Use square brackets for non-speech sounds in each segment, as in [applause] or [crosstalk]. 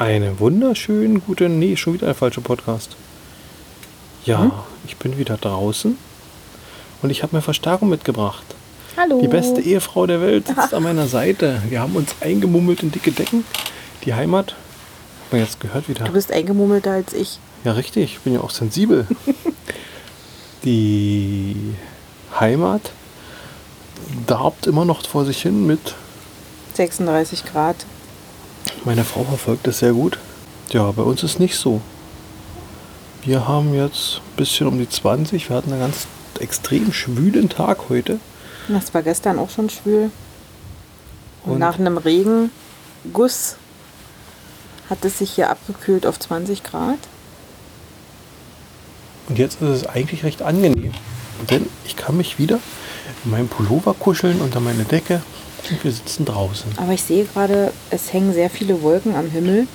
Einen wunderschönen guten, nee, schon wieder ein falscher Podcast. Ja, Hm? ich bin wieder draußen und ich habe mir Verstärkung mitgebracht. Hallo. Die beste Ehefrau der Welt [laughs] sitzt an meiner Seite. Wir haben uns eingemummelt in dicke Decken. Die Heimat, hat man jetzt gehört wieder. Du bist eingemummelter als ich. Ja, richtig, ich bin ja auch sensibel. [laughs] Die Heimat darbt immer noch vor sich hin mit. 36 Grad. Meine Frau verfolgt das sehr gut. Ja, bei uns ist nicht so. Wir haben jetzt ein bisschen um die 20. Wir hatten einen ganz extrem schwülen Tag heute. Das war gestern auch schon schwül. Und, Und- nach einem Regenguss hat es sich hier abgekühlt auf 20 Grad. Und jetzt ist es eigentlich recht angenehm. Denn ich kann mich wieder in meinem Pullover kuscheln unter meine Decke und wir sitzen draußen. Aber ich sehe gerade, es hängen sehr viele Wolken am Himmel.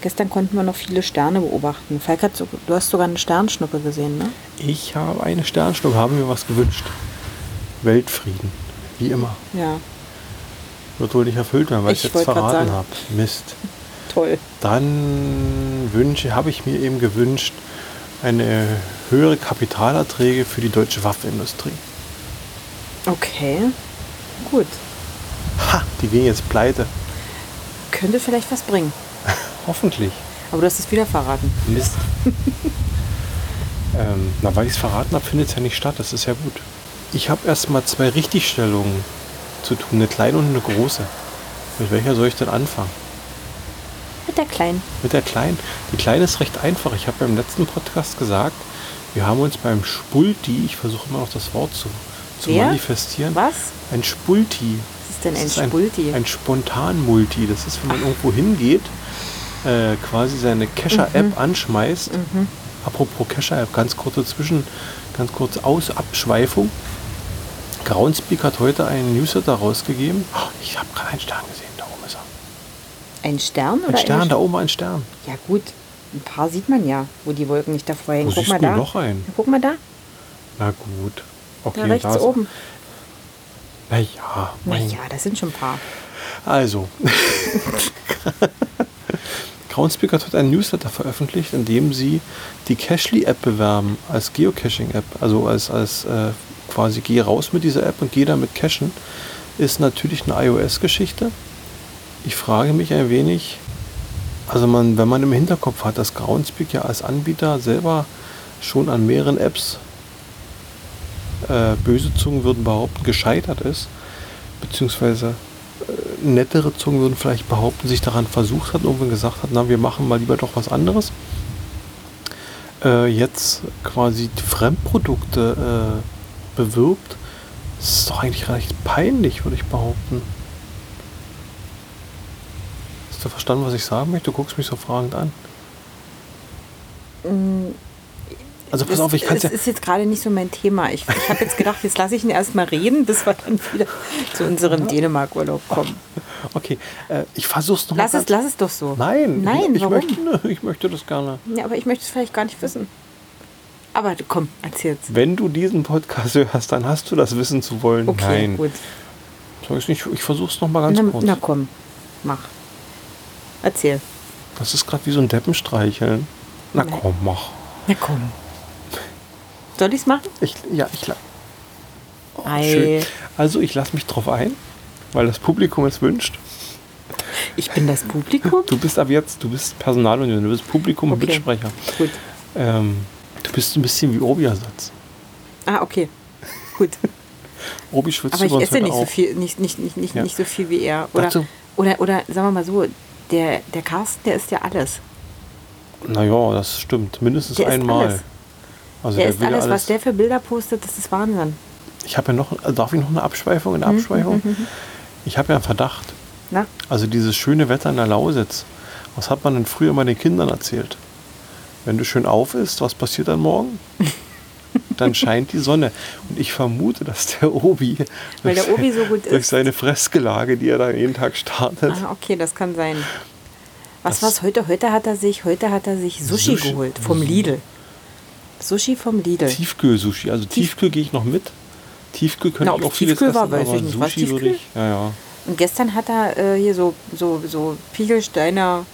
Gestern konnten wir noch viele Sterne beobachten. Falk hat so, du hast sogar eine Sternschnuppe gesehen, ne? Ich habe eine Sternschnuppe, habe mir was gewünscht. Weltfrieden, wie immer. Ja, Wird wohl nicht erfüllt werden, weil ich Ich jetzt verraten habe. Mist. [laughs] toll. Dann wünsche, habe ich mir eben gewünscht, eine höhere Kapitalerträge für die deutsche Waffenindustrie. Okay, gut. Ha, die gehen jetzt pleite. Könnte vielleicht was bringen. [laughs] Hoffentlich. Aber du hast es wieder verraten. Mist. [laughs] ähm, na, weil ich es verraten habe, findet es ja nicht statt. Das ist ja gut. Ich habe erstmal zwei Richtigstellungen zu tun, eine kleine und eine große. Mit welcher soll ich denn anfangen? Mit der Kleinen. Mit der kleinen. Die kleine ist recht einfach. Ich habe beim letzten Podcast gesagt, wir haben uns beim Spulti, ich versuche immer noch das Wort zu, zu Wer? manifestieren. Was? Ein Spulti. Was ist denn Das ein ist Spulti? Ein Spontan-Multi. Das ist, wenn man irgendwo hingeht, äh, quasi seine Kescher-App Mhm. anschmeißt. Apropos Kescher-App, ganz kurze Zwischen, ganz kurze Aus-Abschweifung. Groundspeak hat heute einen Newsletter rausgegeben. Oh, ich habe gerade einen Stern gesehen. Da oben ist er. Ein Stern Ein Stern, eine da oben ein Stern. Ja gut, ein paar sieht man ja, wo die Wolken nicht davor hängen. Wo Guck mal da. noch einen? Ja, guck mal da, Na gut. Okay, da rechts ist- oben. Na ja, mein Naja, das sind schon ein paar. Also, [laughs] Groundspeak hat heute einen Newsletter veröffentlicht, in dem sie die Cashly-App bewerben als Geocaching-App. Also als, als äh, quasi geh raus mit dieser App und geh damit cachen. Ist natürlich eine iOS-Geschichte. Ich frage mich ein wenig, also man, wenn man im Hinterkopf hat, dass Groundspeak ja als Anbieter selber schon an mehreren Apps äh, böse Zungen würden behaupten, gescheitert ist, beziehungsweise äh, nettere Zungen würden vielleicht behaupten, sich daran versucht hat und irgendwann gesagt hat, na, wir machen mal lieber doch was anderes. Äh, jetzt quasi die Fremdprodukte äh, bewirbt, das ist doch eigentlich recht peinlich, würde ich behaupten. Hast du verstanden, was ich sagen möchte? Du guckst mich so fragend an. Also pass Das, auf, ich kann es ja. das ist jetzt gerade nicht so mein Thema. Ich, ich habe jetzt gedacht, jetzt lasse ich ihn erst mal reden, bis wir dann wieder zu unserem Dänemark-Urlaub kommen. [laughs] Okay, äh, ich versuch's noch Lass mal es, lass es doch so. Nein, Nein, ich, warum? Möchte, [laughs] ich möchte das gerne. Ja, aber ich möchte es vielleicht gar nicht wissen. Aber du- komm, erzähl's. Wenn du diesen Podcast hörst, dann hast du das wissen zu wollen. Okay, Nein. gut. Nicht, ich versuche es nochmal ganz Na, kurz. na komm, mach. Erzähl. Das ist gerade wie so ein Deppenstreicheln. Na Nein. komm, mach. Na komm. Soll ich's machen? Ich, ja, ich la- oh. Also ich lasse mich drauf ein, weil das Publikum es wünscht. Ich bin das Publikum? Du bist ab jetzt, du bist Personalunion, du bist Publikum und Okay. Mitsprecher. Gut. Ähm, du bist ein bisschen wie Obi-Ersatz. Ah, okay. Gut. [laughs] Obi schwitzt Aber ich esse nicht so viel, nicht, nicht, nicht, nicht, Ja. nicht so viel wie er. Oder, Dazu- oder, oder sagen wir mal so, der, der Carsten, der isst ja alles. Naja, das stimmt. Mindestens Der einmal. Also Der der will alles, alles. was der für Bilder postet, das ist Wahnsinn. Ich habe ja noch, äh, darf ich noch eine Abschweifung in der Mhm, Abschweifung? Ich habe ja einen Verdacht. Na? Also dieses schöne Wetter in der Lausitz, was hat man denn früher mal den Kindern erzählt? Wenn du schön auf isst, was passiert dann morgen? [laughs] dann scheint die Sonne. Und ich vermute, dass der Obi, Weil durch der Obi so gut durch isst. seine Fressgelage, die er da jeden Tag startet, Ah, okay, das kann sein. Was was heute? Heute hat er sich, heute hat er sich Sushi, Sushi. geholt vom Lidl. Sushi vom Lidl. Tiefkühl-Sushi. Also Tiefkühl gehe ich noch mit. Tiefkühl könnte Na, ich auch vieles Tiefkühl war, essen, weiß aber ich nicht. Sushi würde Tiefkühl? ich, ja, ja. Und gestern hat er äh, hier so, so, so Piegelsteiner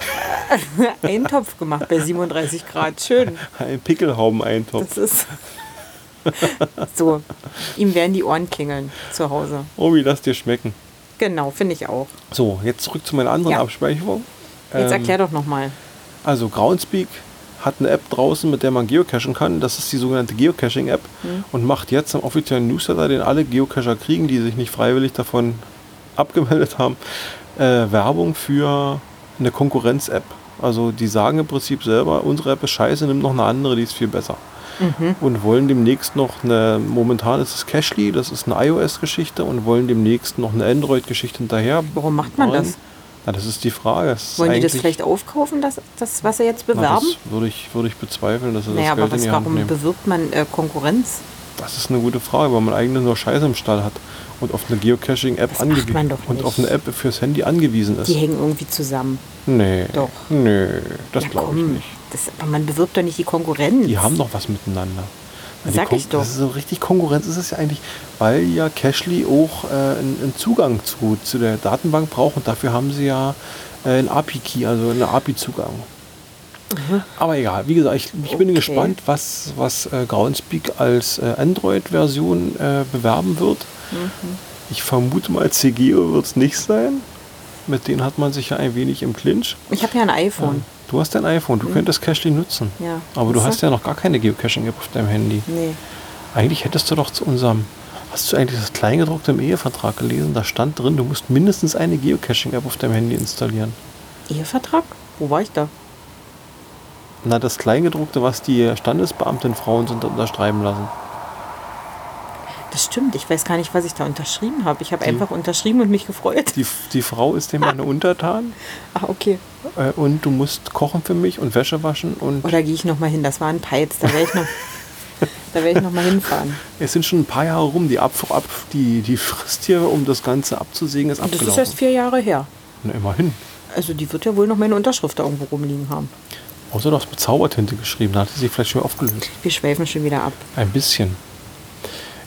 [laughs] Eintopf gemacht bei 37 Grad. Schön. Ein Pickelhauben-Eintopf. Das ist. [laughs] so, ihm werden die Ohren klingeln zu Hause. Obi, lass dir schmecken. Genau, finde ich auch. So, jetzt zurück zu meiner anderen Ja. Abspeicherung. Jetzt Ähm, erklär doch nochmal. Also Groundspeak hat eine App draußen, mit der man geocachen kann. Das ist die sogenannte Geocaching-App Mhm. und macht jetzt am offiziellen Newsletter, den alle Geocacher kriegen, die sich nicht freiwillig davon [laughs] abgemeldet haben, äh, Werbung für eine Konkurrenz-App. Also die sagen im Prinzip selber, unsere App ist scheiße, nimm noch eine andere, die ist viel besser. Mhm. Und wollen demnächst noch eine, momentan ist es Cashly, das ist eine iOS-Geschichte und wollen demnächst noch eine Android-Geschichte hinterher. Warum macht man das? Na, das ist die Frage. Ist Wollen die das vielleicht aufkaufen, das, das was sie jetzt na, bewerben? das würde ich, würde ich bezweifeln, dass sie naja, das aber Geld in was, die Hand warum nehmen. bewirbt man äh, Konkurrenz? Das ist eine gute Frage, weil man eigentlich nur Scheiße im Stall hat und auf eine Geocaching-App angewiesen und auf eine App fürs Handy angewiesen ist. Die hängen irgendwie zusammen. nee. Doch. Nee, das Na glaube ich nicht. Das, aber man bewirbt doch nicht die Konkurrenz. Die haben doch was miteinander. Na, die Sag ich doch. Das ist so richtig Konkurrenz ist es ja eigentlich, weil ja Cashly auch äh, einen, einen Zugang zu, zu der Datenbank braucht und dafür haben sie ja äh, einen API-Key, also einen API-Zugang. Aber egal, wie gesagt, ich, ich bin Okay. gespannt, was, was äh, Groundspeak als äh, Android-Version äh, bewerben wird. Mhm. Ich vermute mal, CGO wird es nicht sein. Mit denen hat man sich ja ein wenig im Clinch. Ich habe ja ein iPhone. Du hast dein iPhone, du könntest Cashly nutzen. Mhm. Ja. Aber du hast ja noch gar keine Geocaching-App auf deinem Handy. Nee. Eigentlich hättest du doch zu unserem. Hast du eigentlich das Kleingedruckte im Ehevertrag gelesen? Da stand drin, du musst mindestens eine Geocaching-App auf deinem Handy installieren. Ehevertrag? Wo war ich da? Na, das Kleingedruckte, was die Standesbeamten Frauen sind unterschreiben lassen. Das stimmt. Ich weiß gar nicht, was ich da unterschrieben habe. Ich habe einfach unterschrieben und mich gefreut. Die, die Frau ist dem eine [laughs] Untertan Ah, okay. äh, und du musst kochen für mich und Wäsche waschen und Oder gehe ich noch mal hin? Das war ein Peitz. Da werde ich noch, [laughs] da werde ich noch mal hinfahren. [laughs] es sind schon ein paar Jahre rum. Die, Ab, ab, die, die Frist hier, um das Ganze abzusägen, ist Und das ist abgelaufen. erst vier Jahre her. Na, immerhin. Also die wird ja wohl noch meine Unterschrift da irgendwo rumliegen haben. Außer du hast mit Zaubertinte geschrieben, da hat sie sich vielleicht schon aufgelöst. Wir schweifen schon wieder ab. Ein bisschen.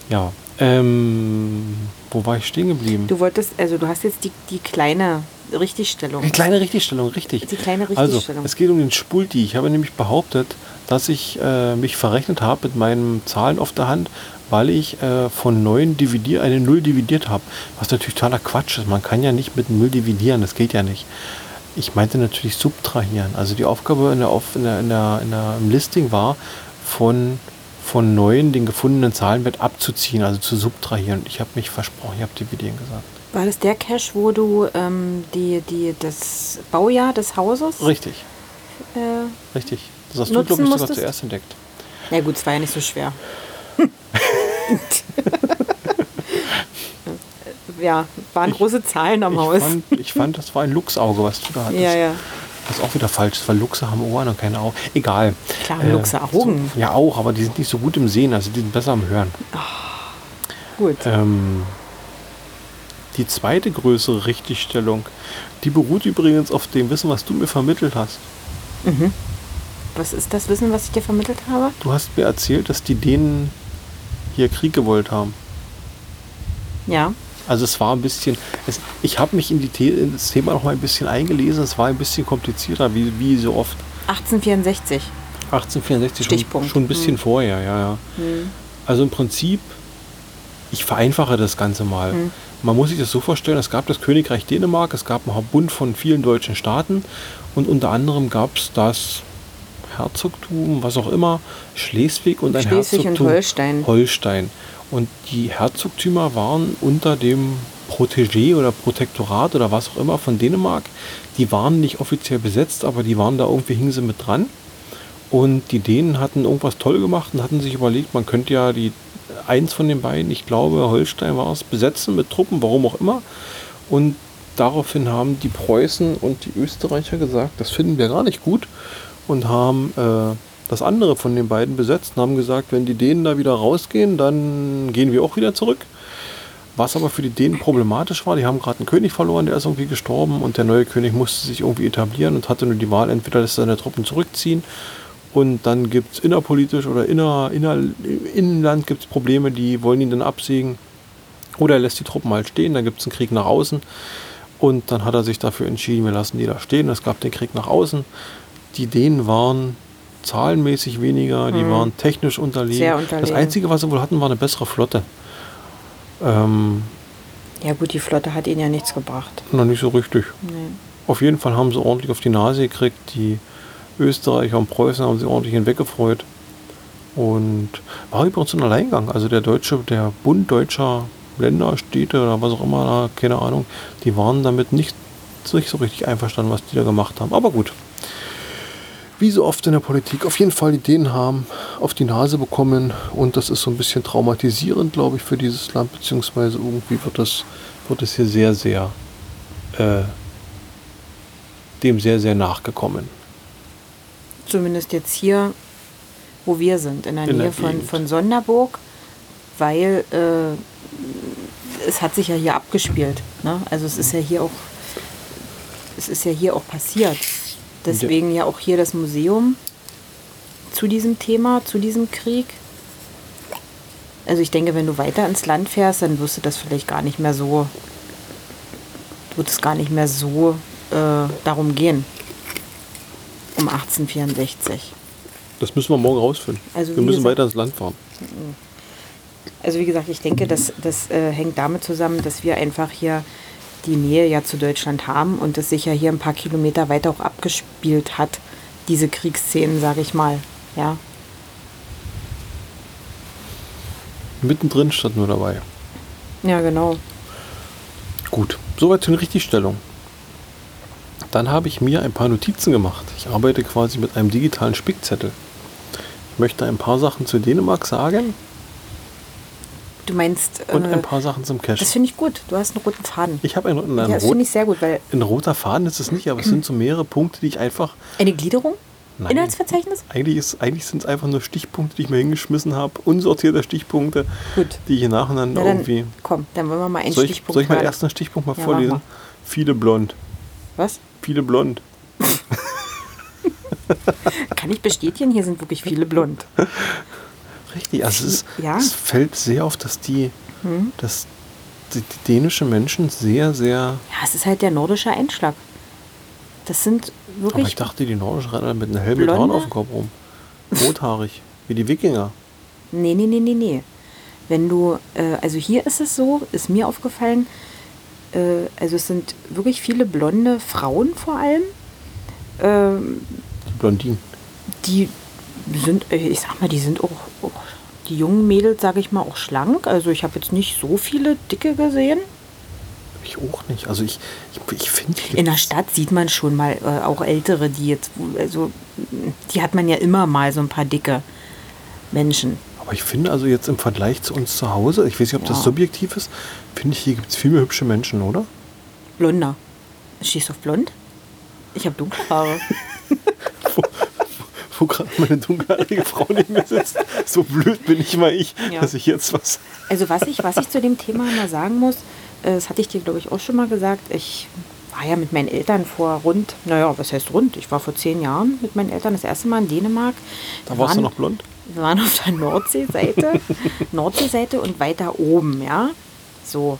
Ja. Ähm, wo war ich stehen geblieben? Du wolltest, also du hast jetzt die, die kleine Richtigstellung. Die kleine Richtigstellung, richtig. Die kleine Also, Richtigstellung. es geht um den Spulti. Ich habe nämlich behauptet, dass ich äh, mich verrechnet habe mit meinen Zahlen auf der Hand, weil ich äh, von 9 dividier, eine 0 dividiert habe. Was natürlich totaler Quatsch ist. Man kann ja nicht mit 0 dividieren, das geht ja nicht. Ich meinte natürlich subtrahieren. Also die Aufgabe in der, Auf- in der, in der, in der, im Listing war, von, von 9 den gefundenen Zahlenwert abzuziehen, also zu subtrahieren. Ich habe mich versprochen, ich habe dividieren gesagt. War das der Cache, wo du ähm, die, die, das Baujahr des Hauses? Richtig, Äh, richtig. Das hast du, glaube ich, sogar zuerst entdeckt. na gut, es war ja nicht so schwer. [laughs] ja, waren große Zahlen am Ich Haus. fand, ich fand, das war ein Luchsauge, was du da hattest. ja, ja. Das ist auch wieder falsch, weil Luchse haben Ohren und keine Augen. Egal. Klar haben Luchse Augen. So, ja, auch, aber die sind nicht so gut im Sehen, also die sind besser am Hören. Gut. Ähm, die zweite größere Richtigstellung, die beruht übrigens auf dem Wissen, was du mir vermittelt hast. Was ist das Wissen, was ich dir vermittelt habe? Du hast mir erzählt, dass die Dänen hier Krieg gewollt haben. Ja. Also es war ein bisschen, es, ich habe mich in, die in das Thema noch mal ein bisschen eingelesen, es war ein bisschen komplizierter, wie, wie so oft. 1864. 1864 schon, Stichpunkt. schon ein bisschen vorher, ja, ja. Also im Prinzip, ich vereinfache das Ganze mal. Man muss sich das so vorstellen, es gab das Königreich Dänemark, es gab einen Bund von vielen deutschen Staaten und unter anderem gab es das Herzogtum, was auch immer, Schleswig und ein Schleswig und Herzogtum Holstein. Holstein. Und die Herzogtümer waren unter dem Protégé oder Protektorat oder was auch immer von Dänemark. Die waren nicht offiziell besetzt, aber die waren da irgendwie, hingen sie mit dran. Und die Dänen hatten irgendwas toll gemacht und hatten sich überlegt, man könnte ja die eins von den beiden, ich glaube Holstein war es, besetzen mit Truppen, warum auch immer. Und daraufhin haben die Preußen und die Österreicher gesagt, das finden wir gar nicht gut und haben äh, das andere von den beiden besetzt und haben gesagt, wenn die Dänen da wieder rausgehen, dann gehen wir auch wieder zurück. Was aber für die Dänen problematisch war, die haben gerade einen König verloren, der ist irgendwie gestorben und der neue König musste sich irgendwie etablieren und hatte nur die Wahl, entweder lässt er seine Truppen zurückziehen und dann gibt es innerpolitisch oder inner, inner, im Inland gibt es Probleme, die wollen ihn dann absägen oder er lässt die Truppen halt stehen, dann gibt es einen Krieg nach außen Und dann hat er sich dafür entschieden, wir lassen die da stehen. Es gab den Krieg nach außen. Die Dänen waren zahlenmäßig weniger, die waren technisch unterlegen. Mhm. Unterlegen. Das Einzige, was sie wohl hatten, war eine bessere Flotte. Ähm, Ja gut, die Flotte hat ihnen ja nichts gebracht. noch nicht so richtig. Nee. Auf jeden Fall haben sie ordentlich auf die Nase gekriegt. Die Österreicher und Preußen haben sie ordentlich hinweggefreut. Und war übrigens ein Alleingang. Also der deutsche, der Bund deutscher Länder, Städte oder was auch immer, keine Ahnung, die waren damit nicht nicht so richtig einverstanden, was die da gemacht haben. Aber gut. Wie so oft in der Politik, auf jeden Fall die Dänen haben auf die Nase bekommen und das ist so ein bisschen traumatisierend, glaube ich, für dieses Land, beziehungsweise irgendwie wird das, wird es hier sehr, sehr äh, dem sehr, sehr nachgekommen. Zumindest jetzt hier, wo wir sind, in der In der Nähe von, Gegend. von Sonderburg, weil äh, es hat sich ja hier abgespielt. Ne? Also es ist ja hier auch, es ist ja hier auch passiert. Deswegen ja auch hier das Museum zu diesem Thema, zu diesem Krieg. Also ich denke, wenn du weiter ins Land fährst, dann wirst du das vielleicht gar nicht mehr so, wird es gar nicht mehr so äh, darum gehen. Um 1864. Das müssen wir morgen rausfinden. Also wir müssen gesagt- weiter ins Land fahren. Also wie gesagt, ich denke, das, das äh, hängt damit zusammen, dass wir einfach hier die Nähe ja zu Deutschland haben und es sich ja hier ein paar Kilometer weiter auch abgespielt hat, diese Kriegsszenen, sage ich mal. Ja, Mittendrin stand nur dabei. ja genau. Gut, soweit zur Richtigstellung. Dann habe ich mir ein paar Notizen gemacht. Ich arbeite quasi mit einem digitalen Spickzettel. Ich möchte ein paar Sachen zu Dänemark sagen Du meinst, und äh, ein paar Sachen zum Cache. das finde ich gut. Du hast einen roten Faden. Ich habe einen, ja, einen, das rot, finde ich sehr gut, weil ein roter Faden ist es nicht, aber es sind so mehrere Punkte, die ich einfach. eine Gliederung? Nein. Inhaltsverzeichnis? Eigentlich, ist, eigentlich sind es einfach nur Stichpunkte, die ich mir hingeschmissen habe. Unsortierte Stichpunkte, Gut. die ich nacheinander Na dann, irgendwie. komm, dann wollen wir mal einen Soll ich, Stichpunkt soll ich meinen ersten Stichpunkt mal Ja, vorlesen? Viele blond. Was? Viele blond. [laughs] Kann ich bestätigen, hier sind wirklich viele blond. [laughs] Richtig, also es, ist, Ja. Hm? es fällt sehr auf, dass die, dass die, die dänischen Menschen sehr, sehr. Ja, es ist halt der nordische Einschlag. Das sind Aber ich wirklich dachte, die Nordischen rennen mit einem hellen Blonde? Haaren auf dem Kopf rum. Rothaarig, wie die Wikinger. Nee, nee, nee, nee, nee. Wenn du, äh, also hier ist es so, ist mir aufgefallen, äh, also es sind wirklich viele blonde Frauen vor allem, ähm, Die Blondinen. die sind, äh, ich sag mal, die sind auch, auch die jungen Mädels, sage ich mal, auch schlank. Also ich habe jetzt nicht so viele dicke gesehen. Ich auch nicht. Also ich, ich, ich finde. In der Stadt sieht man schon mal äh, auch ältere, die jetzt, also die hat man ja immer mal so ein paar dicke Menschen. Aber ich finde also jetzt im Vergleich zu uns zu Hause, ich weiß nicht, ob das Ja. subjektiv ist, finde ich, hier gibt es viel mehr hübsche Menschen, oder? Blonder. Stehst du auf blond? Ich habe dunkle Haare. [laughs] [laughs] Wo gerade meine dunkelhaarige Frau neben mir sitzt. So blöd bin ich mal ich, Ja. dass ich jetzt was. Also was ich, was ich zu dem Thema mal sagen muss, äh, das hatte ich dir, glaube ich, auch schon mal gesagt. Ich war ja mit meinen Eltern vor rund, naja, was heißt rund? Ich war vor zehn Jahren mit meinen Eltern das erste Mal in Dänemark. Da warst du waren- noch blond? Wir waren auf der Nordseeseite, [laughs] Nordseeseite und weiter oben, ja. So.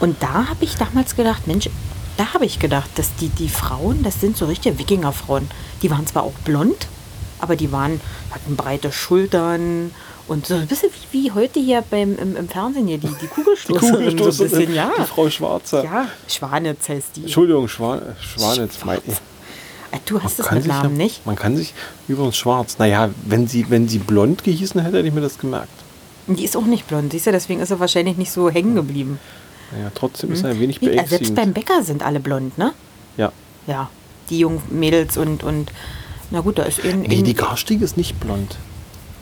Und da habe ich damals gedacht, Mensch, da habe ich gedacht, dass die, die Frauen, das sind so richtige Wikingerfrauen. Die waren zwar auch blond, aber die waren, hatten breite Schultern und so ein bisschen wie, wie heute hier beim, im, im Fernsehen hier, die, die Kugelstoßerin. [laughs] so ein bisschen, ja. Die Frau Schwarzer. Ja, Schwanitz heißt die. Entschuldigung, Schwan, äh, Schwanitz. Mein, Ah, Du hast es kann mit Namen ja, nicht. Man kann sich übrigens schwarz. Naja, wenn sie, wenn sie blond gehießen hätte, hätte ich mir das gemerkt. Die ist auch nicht blond, siehst du, deswegen ist sie wahrscheinlich nicht so hängen geblieben. Naja, trotzdem ist er ein wenig äh, selbst beim beängstigend. Bäcker sind alle blond, ne? Ja. Ja, die jungen Mädels und, und na gut, da ist eben. Nee, die Garstige ist nicht blond.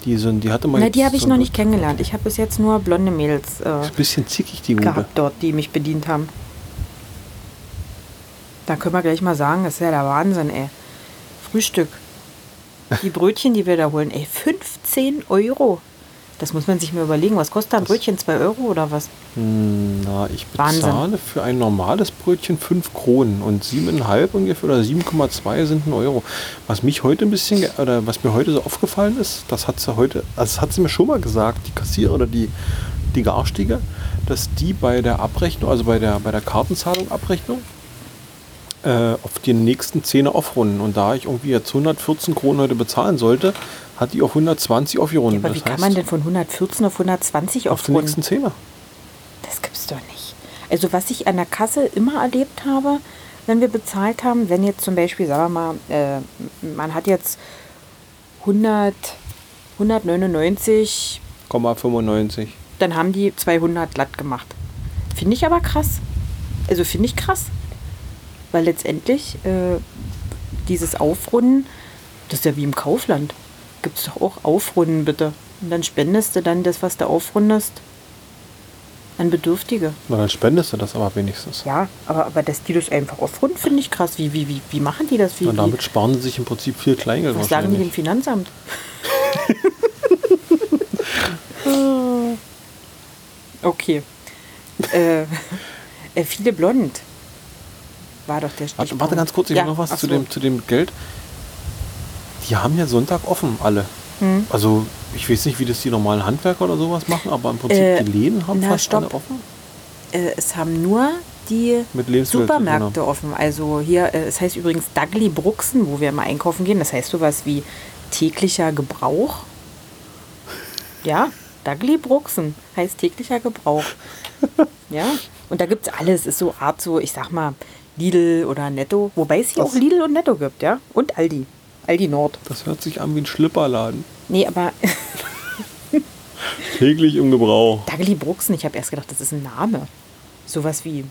Die, sind, die hatte mal. na, die habe ich so noch ein nicht kennengelernt. Ich habe bis jetzt nur blonde Mädels äh, bisschen zickig, die Gute. gehabt dort, die mich bedient haben. Da können wir gleich mal sagen, das ist ja der Wahnsinn, ey. Frühstück. Die Brötchen, die wir da holen, ey, 15 Euro. Das muss man sich mal überlegen. Was kostet ein Brötchen? 2 Euro oder was? Hm, Na, ich Wahnsinn. bezahle für ein normales Brötchen 5 Kronen und 7,5 ungefähr oder 7,2 sind ein Euro. Was mich heute ein bisschen, oder was mir heute so aufgefallen ist, das hat sie heute, also das hat sie mir schon mal gesagt, die Kassierer oder die, die Garstige, dass die bei der Abrechnung, also bei der, bei der Kartenzahlung Abrechnung, äh, auf die nächsten Zehner aufrunden. Und da ich irgendwie jetzt 114 Kronen heute bezahlen sollte, hat die auf 120 aufgerundet. Aber wie Das kann heißt, man denn von 114 auf 120 auf den aufrunden? nächsten Zehner? Das gibt's doch nicht. Also was ich an der Kasse immer erlebt habe, wenn wir bezahlt haben, wenn jetzt zum Beispiel, sagen wir mal, äh, man hat jetzt 100, 199, 0,95. dann haben die 200 glatt gemacht. Finde ich aber krass. Also finde ich krass. Weil letztendlich äh, dieses Aufrunden, das ist ja wie im Kaufland. Gibt es doch auch Aufrunden bitte. Und dann spendest du dann das, was du aufrundest, an Bedürftige. Na, dann spendest du das aber wenigstens. Ja, aber, aber dass die das einfach aufrunden, finde ich krass. Wie, wie, wie, wie machen die das? Wie, Und damit sparen sie sich im Prinzip viel Kleingeld was sagen die dem wahrscheinlich. Finanzamt? [laughs] [laughs] okay. äh, [laughs] äh, viele blond. War doch der Stichpunkt. warte ganz kurz, ich Ja, habe noch was zu, so. dem, zu dem Geld. Die haben ja Sonntag offen, alle. Hm. Also ich weiß nicht, wie das die normalen Handwerker oder sowas machen, aber im Prinzip Äh, die Läden haben na, fast stopp. alle offen. Äh, es haben nur die Supermärkte offen. Also hier, äh, es heißt übrigens Dagli Bruxen, wo wir immer einkaufen gehen. Das heißt sowas wie täglicher Gebrauch. Ja, Dagli Bruxen heißt täglicher Gebrauch. [laughs] ja, und da gibt es alles. Ist so Art so, ich sag mal, Lidl oder Netto. Wobei es hier Was? auch Lidl und Netto gibt, ja. Und Aldi. Aldi Nord. Das hört sich an wie ein Schlipperladen. Nee, aber [laughs] Täglich im Gebrauch. Dagli Bruxen, ich habe erst gedacht, das ist ein Name. Sowas wie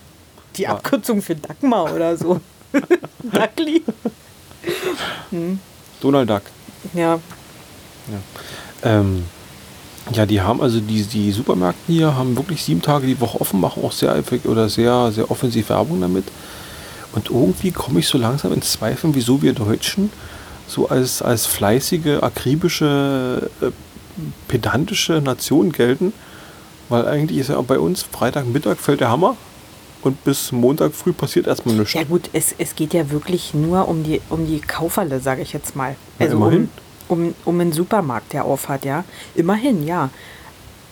die Ja. Abkürzung für Dagmar oder so. [laughs] Dagli. Donald Duck. Ja, Ähm, ja, die haben also die, die Supermärkte hier haben wirklich sieben Tage die Woche offen, machen auch sehr eifrig oder sehr, sehr offensiv Werbung damit. Und irgendwie komme ich so langsam ins Zweifeln, wieso wir Deutschen so als, als fleißige, akribische, äh, pedantische Nation gelten. Weil eigentlich ist ja bei uns Freitagmittag fällt der Hammer und bis Montag früh passiert erstmal nichts. ja gut, es, es geht ja wirklich nur um die, um die Kauferle, sage ich jetzt mal. Ja, Also immerhin. um, um, um einen Supermarkt, der aufhat, ja. Immerhin, ja.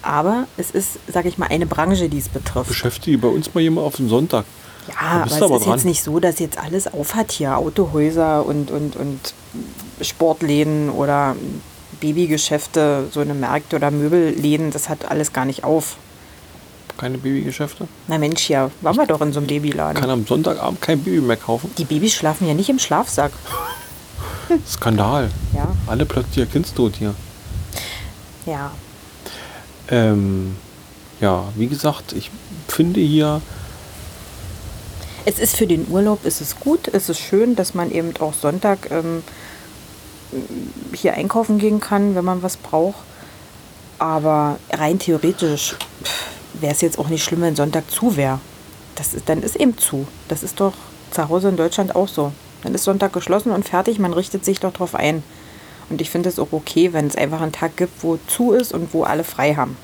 Aber es ist, sage ich mal, eine Branche, die es betrifft. Beschäftige bei uns mal jemand auf den Sonntag. Ja, aber bist es aber ist dran. jetzt nicht so, dass jetzt alles aufhat hier. Autohäuser und, und, und Sportläden oder Babygeschäfte, so eine Märkte oder Möbelläden, das hat alles gar nicht auf. Keine Babygeschäfte. Na Mensch, ja, waren wir doch in so einem Babyladen. Kann am Sonntagabend kein Baby mehr kaufen. Die Babys schlafen ja nicht im Schlafsack. [laughs] Skandal. Ja, Alle plötzlich ihr Kindstod hier. ja. Ähm, ja, wie gesagt, ich finde hier, Es ist für den Urlaub, ist es gut, es ist schön, dass man eben auch Sonntag ähm, hier einkaufen gehen kann, wenn man was braucht. Aber rein theoretisch wäre es jetzt auch nicht schlimm, wenn Sonntag zu wäre. Das ist, dann ist eben zu. Das ist doch zu Hause in Deutschland auch so. Dann ist Sonntag geschlossen und fertig, man richtet sich doch drauf ein. Und ich finde es auch okay, wenn es einfach einen Tag gibt, wo zu ist und wo alle frei haben.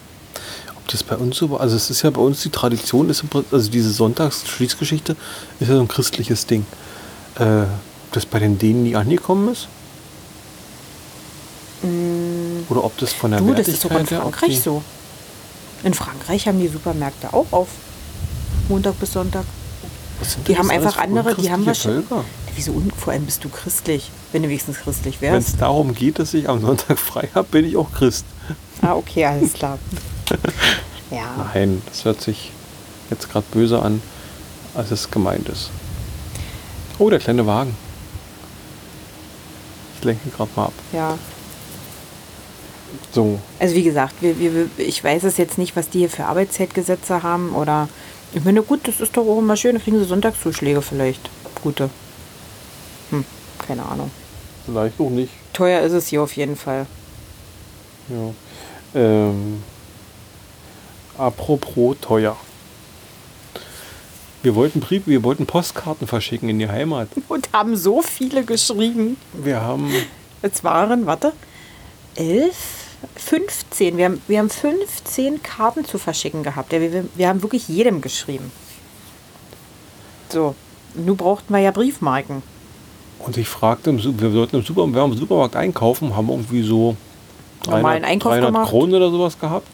Das bei uns so war, also es ist ja bei uns die Tradition, ist also diese Sonntagsschließgeschichte ist ja so ein christliches Ding. Äh, das bei den Dänen nie angekommen ist? Oder ob das von der Mm. Du, das ist sogar in Frankreich so. In Frankreich haben die Supermärkte auch auf. Montag bis Sonntag. Was Die haben einfach andere, die haben wahrscheinlich. Völker? Wieso un vor allem bist du christlich, wenn du wenigstens christlich Wenn es wärst? darum geht, dass ich am Sonntag frei habe, bin ich auch Christ. Ah, okay, alles klar. [laughs] ja. Nein, das hört sich jetzt gerade böse an, als es gemeint ist. Oh, der kleine Wagen. Ich lenke gerade mal ab. Ja. So, Also wie gesagt, wir, wir, ich weiß es jetzt nicht, was die hier für Arbeitszeitgesetze haben oder ich meine, gut, das ist doch auch immer schön, da kriegen sie Sonntagszuschläge vielleicht. Gute. Hm, keine Ahnung. vielleicht auch nicht. Teuer ist es hier auf jeden Fall. Ja. Ähm, apropos teuer. Wir wollten Brief, wir wollten Postkarten verschicken in die Heimat. [laughs] Und haben so viele geschrieben. Wir haben Es waren, warte, elf, 15. Wir haben, wir haben 15 Karten zu verschicken gehabt. Ja, wir, wir haben wirklich jedem geschrieben. So, nun brauchten wir ja Briefmarken. und ich fragte, wir sollten im Supermarkt, wir haben im Supermarkt einkaufen, haben irgendwie so Normalen Einkauf 300 gemacht. Kronen oder sowas gehabt.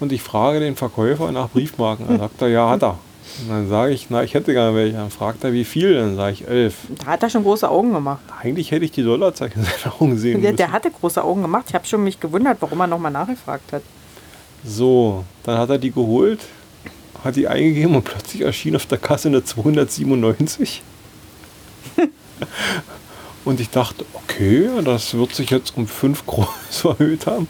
Und ich frage den Verkäufer nach Briefmarken. Dann sagt er, ja, hat er. Und dann sage ich, na, ich hätte gerne welche. Dann fragt er, wie viel? Dann sage ich, elf. Da hat er schon große Augen gemacht. Eigentlich hätte ich die Dollarzeichen in seinen Augen sehen Der, müssen. der hatte große Augen gemacht. Ich habe schon mich gewundert, warum er nochmal nachgefragt hat. So, dann hat er die geholt, hat die eingegeben und plötzlich erschien auf der Kasse eine 297. [laughs] und ich dachte, okay, das wird sich jetzt um 5 groß [laughs] erhöht haben.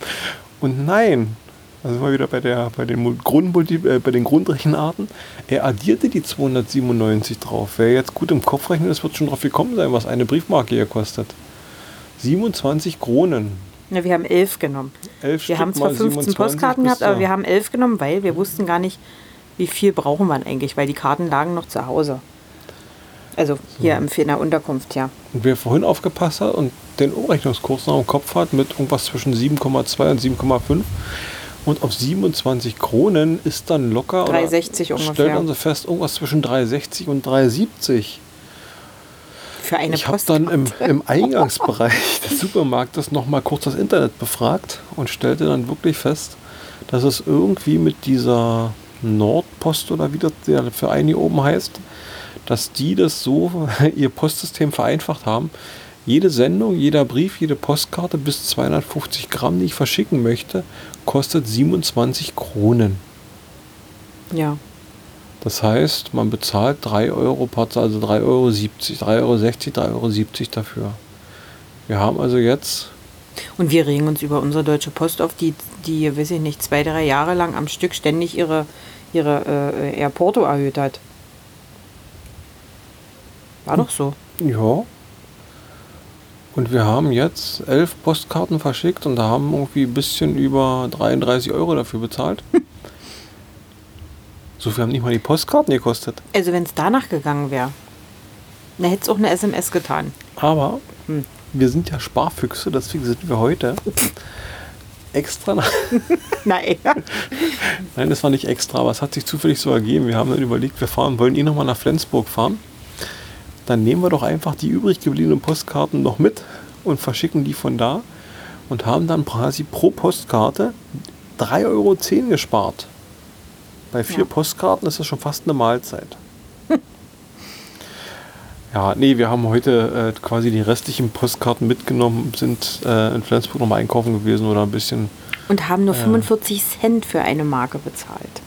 Und nein, da sind wir wieder bei, der, bei, den, Grundmulti äh, bei den Grundrechenarten. Er addierte die 297 drauf. Wer jetzt gut im Kopf rechnet, das wird schon drauf gekommen sein, was eine Briefmarke hier kostet. 27 Kronen. Ja, wir haben elf genommen. Elf Wir Stück haben zwar mal 15 27 Postkarten gehabt, aber wir haben elf genommen, weil wir wussten gar nicht, wie viel brauchen wir eigentlich, weil die Karten lagen noch zu Hause. Also hier im, in der Unterkunft, ja. Und wer vorhin aufgepasst hat und den Umrechnungskurs noch im Kopf hat mit irgendwas zwischen 7,2 und 7,5 und auf 27 Kronen ist dann locker. oder 3,60 ungefähr. Stellt man so fest, irgendwas zwischen 3,60 und 3,70. Für eine Ich habe dann im, im Eingangsbereich [laughs] des Supermarktes noch mal kurz das Internet befragt und stellte dann wirklich fest, dass es irgendwie mit dieser Nordpost oder wie das der Verein hier oben heißt, dass die das so, [laughs] ihr Postsystem vereinfacht haben. Jede Sendung, jeder Brief, jede Postkarte bis 250 Gramm, die ich verschicken möchte, kostet 27 Kronen. Ja. Das heißt, man bezahlt 3 Euro, also 3,70 Euro, 3,60 Euro, 3,70 Euro dafür. Wir haben also jetzt, Und wir regen uns über unsere Deutsche Post auf, die, die, weiß ich nicht, zwei, drei Jahre lang am Stück ständig ihre, ihre äh, ihr Porto erhöht hat. War doch so. ja, und wir haben jetzt elf Postkarten verschickt und da haben irgendwie ein bisschen über 33 Euro dafür bezahlt. [laughs] So viel haben nicht mal die Postkarten gekostet. Also wenn es danach gegangen wäre, dann hätte es auch eine SMS getan. Aber Hm. wir sind ja Sparfüchse, deswegen sind wir heute extra nach [laughs] Nein. Nein, das war nicht extra, aber es hat sich zufällig so ergeben. Wir haben dann überlegt, wir fahren, wollen eh nochmal nach Flensburg fahren. Dann nehmen wir doch einfach die übrig gebliebenen Postkarten noch mit und verschicken die von da und haben dann quasi pro Postkarte 3,10 Euro gespart. Bei vier Ja. Postkarten ist das schon fast eine Mahlzeit. [laughs] Ja, nee, wir haben heute äh, quasi die restlichen Postkarten mitgenommen, sind äh, in Flensburg nochmal einkaufen gewesen oder ein bisschen Und haben nur 45 Cent für eine Marke bezahlt.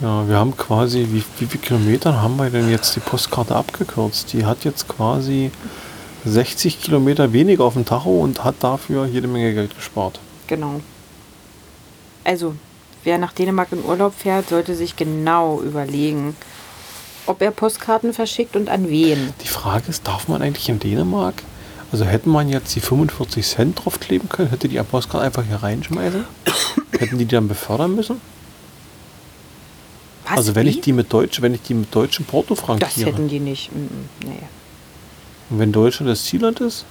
Ja, wir haben quasi, wie, wie viele Kilometer haben wir denn jetzt die Postkarte abgekürzt? Die hat jetzt quasi 60 Kilometer weniger auf dem Tacho und hat dafür jede Menge Geld gespart. Genau. Also, wer nach Dänemark in Urlaub fährt, sollte sich genau überlegen, ob er Postkarten verschickt und an wen. Die Frage ist, darf man eigentlich in Dänemark, also hätte man jetzt die 45 Cent draufkleben können, hätte die Postkarte einfach hier reinschmeißen? Hätten die die dann befördern müssen? Was, also wenn wie? ich die mit Deutsch, wenn ich die mit deutschen Porto Das frankiere. hätten die nicht. Mm, mm, nee. Und wenn Deutschland das Zielland ist?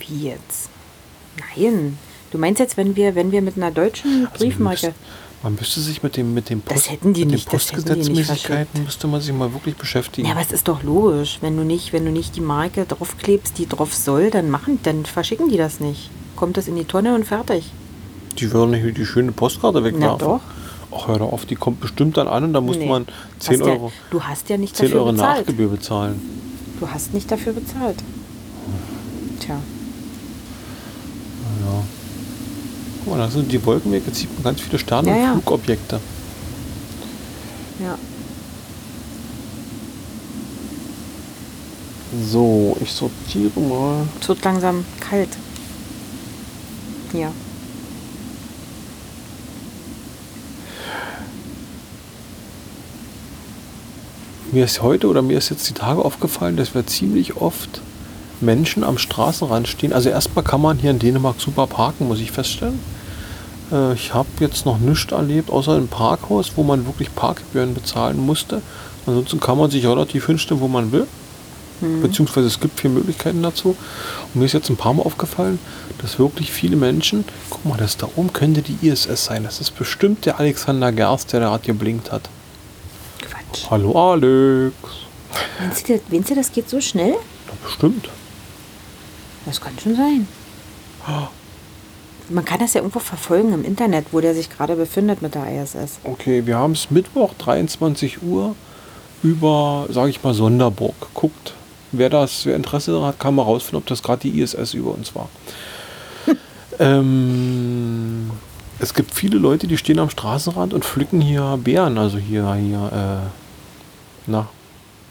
Wie jetzt? Nein. Du meinst jetzt, wenn wir, wenn wir mit einer deutschen Also Briefmarke. Man müsste, man müsste sich mit dem, mit dem Das hätten die mit nicht, das Postgesetzmäßigkeiten müsste man sich mal wirklich beschäftigen. Ja, aber es ist doch logisch. Wenn du nicht, wenn du nicht die Marke draufklebst, die drauf soll, dann machen, dann verschicken die das nicht. Kommt das in die Tonne und fertig. Die würden nicht die schöne Postkarte wegwerfen. doch. Ach, hör doch auf, die kommt bestimmt dann an und da muss Nee. man 10 Hast Euro, Ja, du hast ja nicht 10 dafür Euro bezahlt. Nachgebühr bezahlen. Du hast nicht dafür bezahlt. Tja. Ja. Guck mal, da sind die Wolkenwege, jetzt sieht man ganz viele Sterne Ja, und ja. Flugobjekte. Ja. So, ich sortiere mal. Es wird langsam kalt. Ja. Mir ist heute oder mir ist jetzt die Tage aufgefallen, dass wir ziemlich oft Menschen am Straßenrand stehen. Also erstmal kann man hier in Dänemark super parken, muss ich feststellen. Äh, Ich habe jetzt noch nichts erlebt, außer im Parkhaus, wo man wirklich Parkgebühren bezahlen musste. Ansonsten kann man sich relativ hinstellen, wo man will. Beziehungsweise es gibt vier Möglichkeiten dazu. Und mir ist jetzt ein paar Mal aufgefallen, dass wirklich viele Menschen, guck mal, das da oben könnte die ISS sein. Das ist bestimmt der Alexander Gerst, der da gerade geblinkt hat. Hallo Alex. Meinst du, meinst du, das geht so schnell? Ja, bestimmt. Das kann schon sein. Man kann das ja irgendwo verfolgen im Internet, wo der sich gerade befindet mit der ISS. Okay, wir haben es Mittwoch, 23 Uhr, über, sage ich mal, Sonderburg. Guckt, wer das, wer Interesse daran hat, kann mal rausfinden, ob das gerade die ISS über uns war. [laughs] ähm, es gibt viele Leute, die stehen am Straßenrand und pflücken hier Beeren, also hier, hier, äh, na,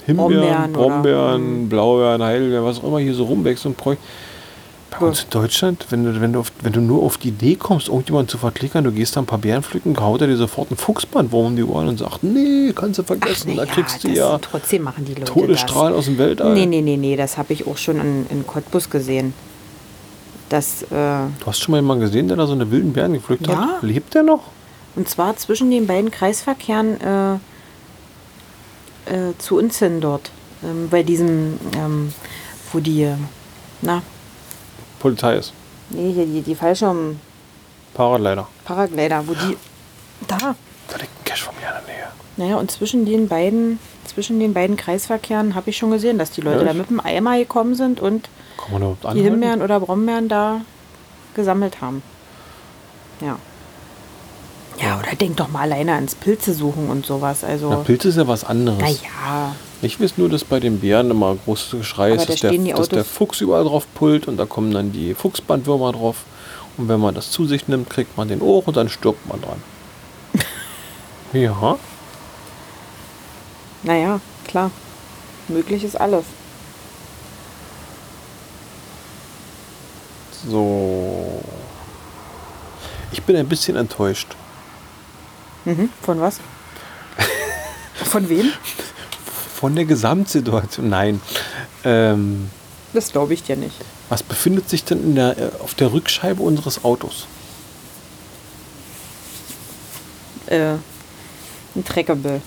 Himbeeren, Brombeeren Brombeeren, Blaubeeren, Heidelbeeren, was auch immer hier so rumwächst und bräuch. Bei Ja. uns in Deutschland, wenn du, wenn, du auf, wenn du nur auf die Idee kommst, irgendjemanden zu verklickern, du gehst da ein paar Beeren pflücken, haut er dir sofort einen Fuchsbandwurm um die Ohren und sagt, nee, kannst du vergessen, na da kriegst du das- ja Trotzdem machen die Leute Todesstrahlen aus dem Weltall. das. Nee, nee, nee, nee, das habe ich auch schon in, in Cottbus gesehen. Das, äh, Du hast schon mal jemanden gesehen, der da so eine wilden Beeren gepflückt Ja. hat? Lebt der noch? und zwar zwischen den beiden Kreisverkehren äh, äh, zu uns hin dort. Ähm, bei diesem, ähm, wo die, na, Polizei ist. nee, hier die, die Fallschirm Paraglider. Paraglider, wo die, da, Da liegt ein Cash von mir in der Nähe. Naja, und zwischen den beiden, zwischen den beiden Kreisverkehren habe ich schon gesehen, dass die Leute Echt? da mit dem Eimer gekommen sind und die? Himbeeren oder Brombeeren da gesammelt haben. Ja. Ja, oder denk doch mal alleine ans Pilze suchen und sowas. Also, Na, Pilze ist ja was anderes. naja, Ich weiß nur, dass bei den Bären immer großes Geschrei ist, da dass der, dass der Fuchs überall drauf pullt und da kommen dann die Fuchsbandwürmer drauf. Und wenn man das zu sich nimmt, kriegt man den Ohr und dann stirbt man dran. [laughs] ja, naja, klar. Möglich ist alles. so. Ich bin ein bisschen enttäuscht. Mhm. Von was? [laughs] Von wem? Von der Gesamtsituation. Nein. Ähm, Das glaube ich dir nicht. was befindet sich denn in der, äh, auf der Rückscheibe unseres Autos? Äh, ein Treckable.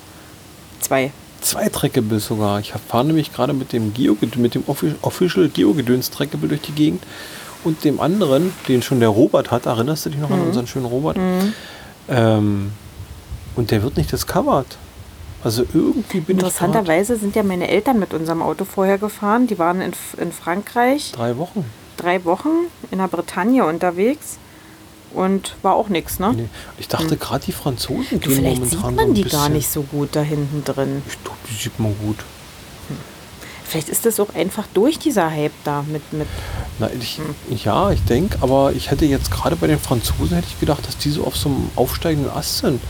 Zwei. Zwei Trackables sogar. Ich fahre nämlich gerade mit dem Geo mit dem Offi- Official Geogedöns Trackable durch die Gegend und dem anderen, den schon der Robert hat. Erinnerst du dich noch Mhm. an unseren schönen Robert? Ähm, und der wird nicht discovered. Also irgendwie bin Interessanterweise sind ja meine Eltern mit unserem Auto vorher gefahren. Die waren in, in Frankreich drei Wochen. drei Wochen in der Bretagne unterwegs und war auch nichts, ne? Nee. Ich dachte gerade die Franzosen gehen vielleicht momentan sieht so man ein die bisschen. gar nicht so gut da hinten drin. Ich glaube, die sieht man gut. Vielleicht ist das auch einfach durch dieser Hype da mit, mit Na, ich, Hm. Ja, ich denke, aber ich hätte jetzt gerade bei den Franzosen hätte ich gedacht, dass die so auf so einem aufsteigenden Ast sind.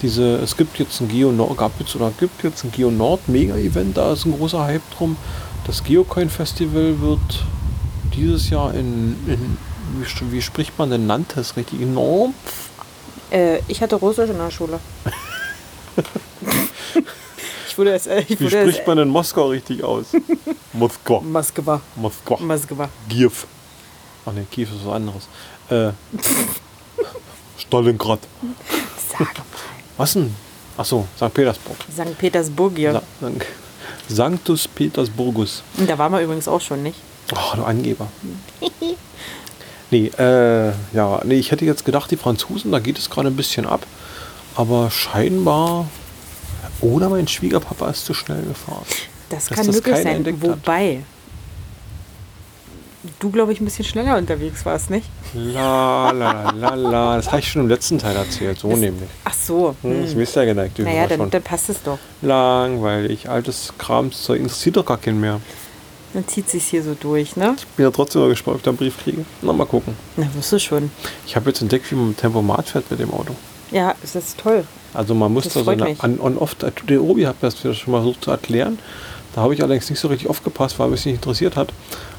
Diese, es gibt jetzt ein Geo Nord, gab jetzt oder gibt jetzt ein Geo Nord Mega-Event, da ist ein großer Hype drum. Das Geocoin Festival wird dieses Jahr in, in wie, wie spricht man denn Nantes richtig? Nantes? äh, ich hatte Russisch in der Schule. [laughs] ich wurde es, äh, ich Wie wurde es, spricht man in Moskau richtig aus? Moskau. Moskwa. Moskau. Moskwa. Kiew. Ach ne, Kiew ist was anderes. Äh, [laughs] Stalingrad. Sag mal. Was denn? Achso, St. Petersburg. St. Petersburg hier. Sa Sank- Sanctus Petersburgus. Da waren wir übrigens auch schon, nicht? Oh, du Angeber. [laughs] nee, äh, ja, nee, ich hätte jetzt gedacht, die Franzosen, da geht es gerade ein bisschen ab. Aber scheinbar. Oder mein Schwiegerpapa ist zu schnell gefahren. Das kann das möglich sein. hat. Wobei du, glaube ich, ein bisschen schneller unterwegs warst, nicht? La, la, la, la. Das habe ich schon im letzten Teil erzählt, so nämlich. Ach so. Hm, Das Hm. wisst ihr ja geneigt. Naja, dann, dann passt es doch. Langweilig, altes Kramszeug, interessiert doch gar keinen mehr. Dann zieht sich hier so durch, ne? Bin ja trotzdem mal gespannt, ob ich da einen Brief kriege. Na, mal gucken. Na, wirst du schon. Ich habe jetzt entdeckt, wie man mit Tempomat fährt mit dem Auto. Ja, das ist toll. Also man muss Das da so eine und off der Obi hat das schon mal versucht zu erklären. Da habe ich allerdings nicht so richtig aufgepasst, weil mich nicht interessiert hat.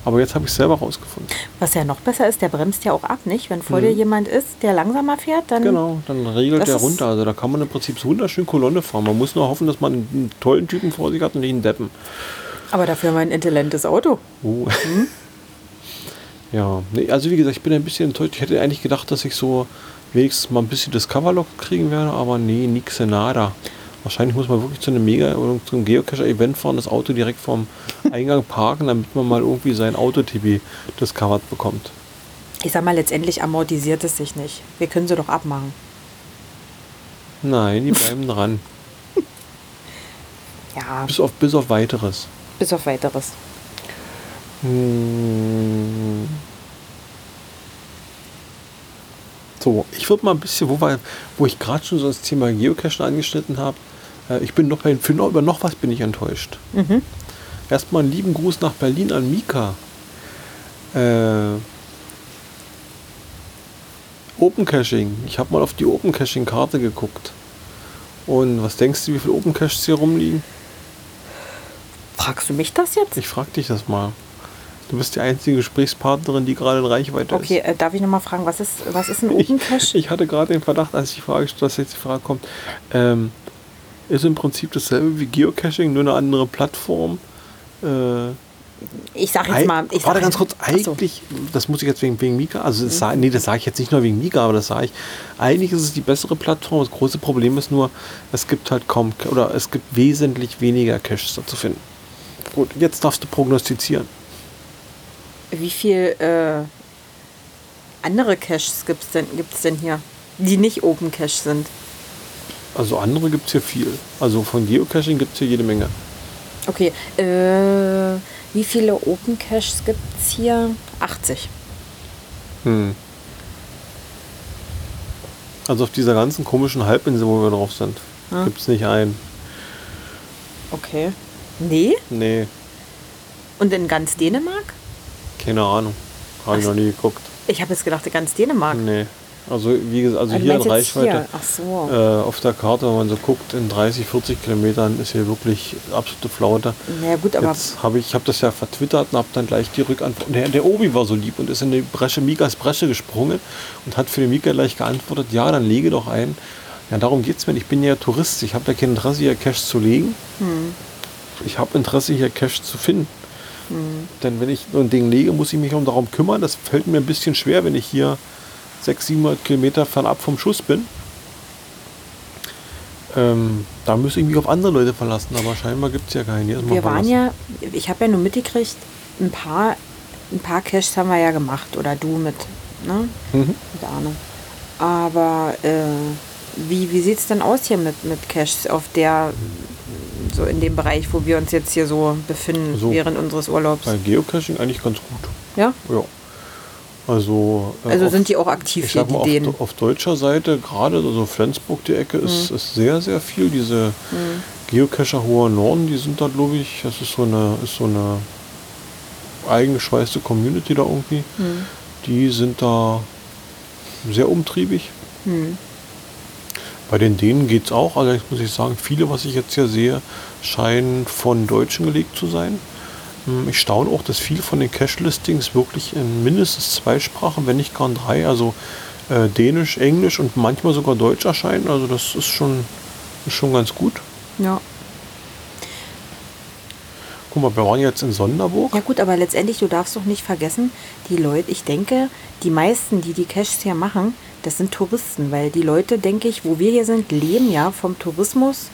Aber jetzt habe ich es selber rausgefunden. Was ja noch besser ist, der bremst ja auch ab, nicht? Wenn vor dir jemand ist, der langsamer fährt, dann. Mhm. Genau, dann regelt der runter. Also da kann man im Prinzip so wunderschön Kolonne fahren. Man muss nur hoffen, dass man einen tollen Typen vor sich hat und nicht einen Deppen. Aber dafür haben wir ein intelligentes Auto. Oh. [laughs] ja, nee, also wie gesagt, ich bin ein bisschen enttäuscht. Ich hätte eigentlich gedacht, dass ich so wenigstens mal ein bisschen Discover-Log kriegen werde, aber nee, nix nada. Wahrscheinlich muss man wirklich zu einem Mega- oder zu einem Geocacher-Event fahren, das Auto direkt vom [laughs] Eingang parken, damit man mal irgendwie sein Auto-TB discovered bekommt. Ich sag mal, letztendlich amortisiert es sich nicht. Wir können sie doch abmachen. Nein, die bleiben [laughs] dran. Ja, Bis auf, bis auf weiteres. Bis auf weiteres. Hm. So, ich würde mal ein bisschen, wo, wir, wo ich gerade schon so das Thema Geocachen angeschnitten habe, äh, ich bin noch bei, für noch, über noch was bin ich enttäuscht. Mhm. Erstmal einen lieben Gruß nach Berlin an Mika. Äh, Open Caching. Ich habe mal auf die Open Caching Karte geguckt. Und was denkst du, wie viele Open Caches hier rumliegen? Fragst du mich das jetzt? Ich frag dich das mal. Du bist die einzige Gesprächspartnerin, die gerade in Reichweite Okay, ist. äh, darf ich nochmal fragen, was ist, was ist ein Open Cache? Ich hatte gerade den Verdacht, als ich die Frage, dass jetzt die Frage kommt, ähm, ist im Prinzip dasselbe wie Geocaching, nur eine andere Plattform. Äh, Ich sag jetzt mal. Ich warte ganz kurz, Ach so. eigentlich, das muss ich jetzt wegen, wegen Mika, also das, sa- nee, das sage ich jetzt nicht nur wegen Mika, aber das sage ich, eigentlich ist es die bessere Plattform. Das große Problem ist nur, es gibt halt kaum, oder es gibt wesentlich weniger Caches da zu finden. Gut, jetzt darfst du prognostizieren. Wie viel äh, andere Caches gibt es denn, gibt's denn hier, die nicht Open Cache sind? Also andere gibt es hier viel. Also von Geocaching gibt es hier jede Menge. Okay, äh, wie viele Open Caches gibt es hier? 80. Hm. Also auf dieser ganzen komischen Halbinsel, wo wir drauf sind, Ja. gibt es nicht einen. Okay. Nee? Nee, Und in ganz Dänemark? keine Ahnung. Habe ich noch nie geguckt. Ich habe jetzt gedacht, in ganz Dänemark. Nee. Also wie gesagt, also du hier in Reichweite. so. Äh, auf der Karte, wenn man so guckt, in 30, 40 Kilometern ist hier wirklich absolute Flaute. Na gut, aber Jetzt habe ich, ich habe das ja vertwittert und habe dann gleich die Rückantwort. Der, der Obi war so lieb und ist in die Bresche, Mikas Bresche gesprungen und hat für den Mika gleich geantwortet, ja, dann lege doch ein. Ja, darum geht es mir. Ich bin ja Tourist. Ich habe ja kein Interesse, hier Cash zu legen. Hm. Ich habe Interesse, hier Cash zu finden. Denn wenn ich so ein Ding lege, muss ich mich um darum kümmern. Das fällt mir ein bisschen schwer, wenn ich hier 600, 700 Kilometer fernab vom Schuss bin. Ähm, da müsste ich mich auf andere Leute verlassen, aber scheinbar gibt es ja keinen. Wir waren verlassen. ja, ich habe ja nur mitgekriegt, ein paar, ein paar Caches haben wir ja gemacht. Oder du mit, ne? Mhm. Mit Arne. Aber äh, wie, wie sieht es denn aus hier mit, mit Caches auf der, so in dem Bereich, wo wir uns jetzt hier so befinden So. während unseres Urlaubs? Bei Geocaching eigentlich ganz gut. Ja? Ja. Also, äh, Also auf- sind die auch aktiv ich hier, mal, die auf, auf deutscher Seite, gerade also Flensburg, die Ecke, ist, ist sehr, sehr viel. Diese Geocacher Hoher Norden, die sind da, glaube ich, das ist so eine, ist so eine eingeschweißte Community da irgendwie. Die sind da sehr umtriebig. Bei den Dänen geht es auch. Allerdings muss ich sagen, viele, was ich jetzt hier sehe, scheinen von Deutschen gelegt zu sein. Hm, Ich staune auch, dass viele von den Cache-Listings wirklich in mindestens zwei Sprachen, wenn nicht gar in drei, also äh, Dänisch, Englisch und manchmal sogar Deutsch erscheinen. Also das ist schon, ist schon ganz gut. Ja. Guck mal, wir waren jetzt in Sonderburg. Ja gut, aber letztendlich, du darfst doch nicht vergessen, die Leute, ich denke, die meisten, die die Caches hier machen, das sind Touristen, weil die Leute, denke ich, wo wir hier sind, leben ja vom Tourismus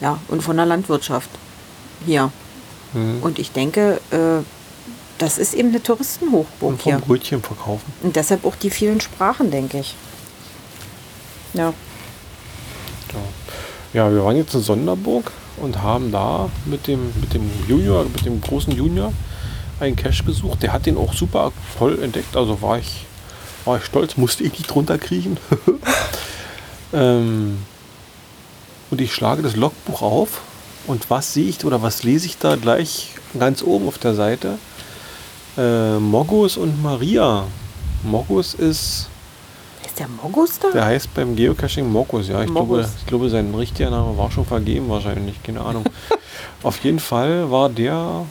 ja, und von der Landwirtschaft hier. Mhm. Und ich denke, äh, das ist eben eine Touristenhochburg Und vom hier. Brötchen verkaufen. Und deshalb auch die vielen Sprachen, denke ich. Ja. Ja. ja, wir waren jetzt in Sonderburg und haben da mit dem, mit dem Junior, mit dem großen Junior einen Cache besucht. Der hat den auch super voll entdeckt. Also war ich, war ich stolz, musste ich nicht drunter kriechen. [laughs] ähm, und ich schlage das Logbuch auf und was sehe ich oder was lese ich da gleich ganz oben auf der Seite? Äh, Mogos und Maria. Mogos ist Ist der Mogus da? der heißt beim Geocaching Mokus, ja. Ich glaube, Mokus. ich glaube, sein richtiger Name war schon vergeben wahrscheinlich, keine Ahnung. [laughs] Auf jeden Fall war der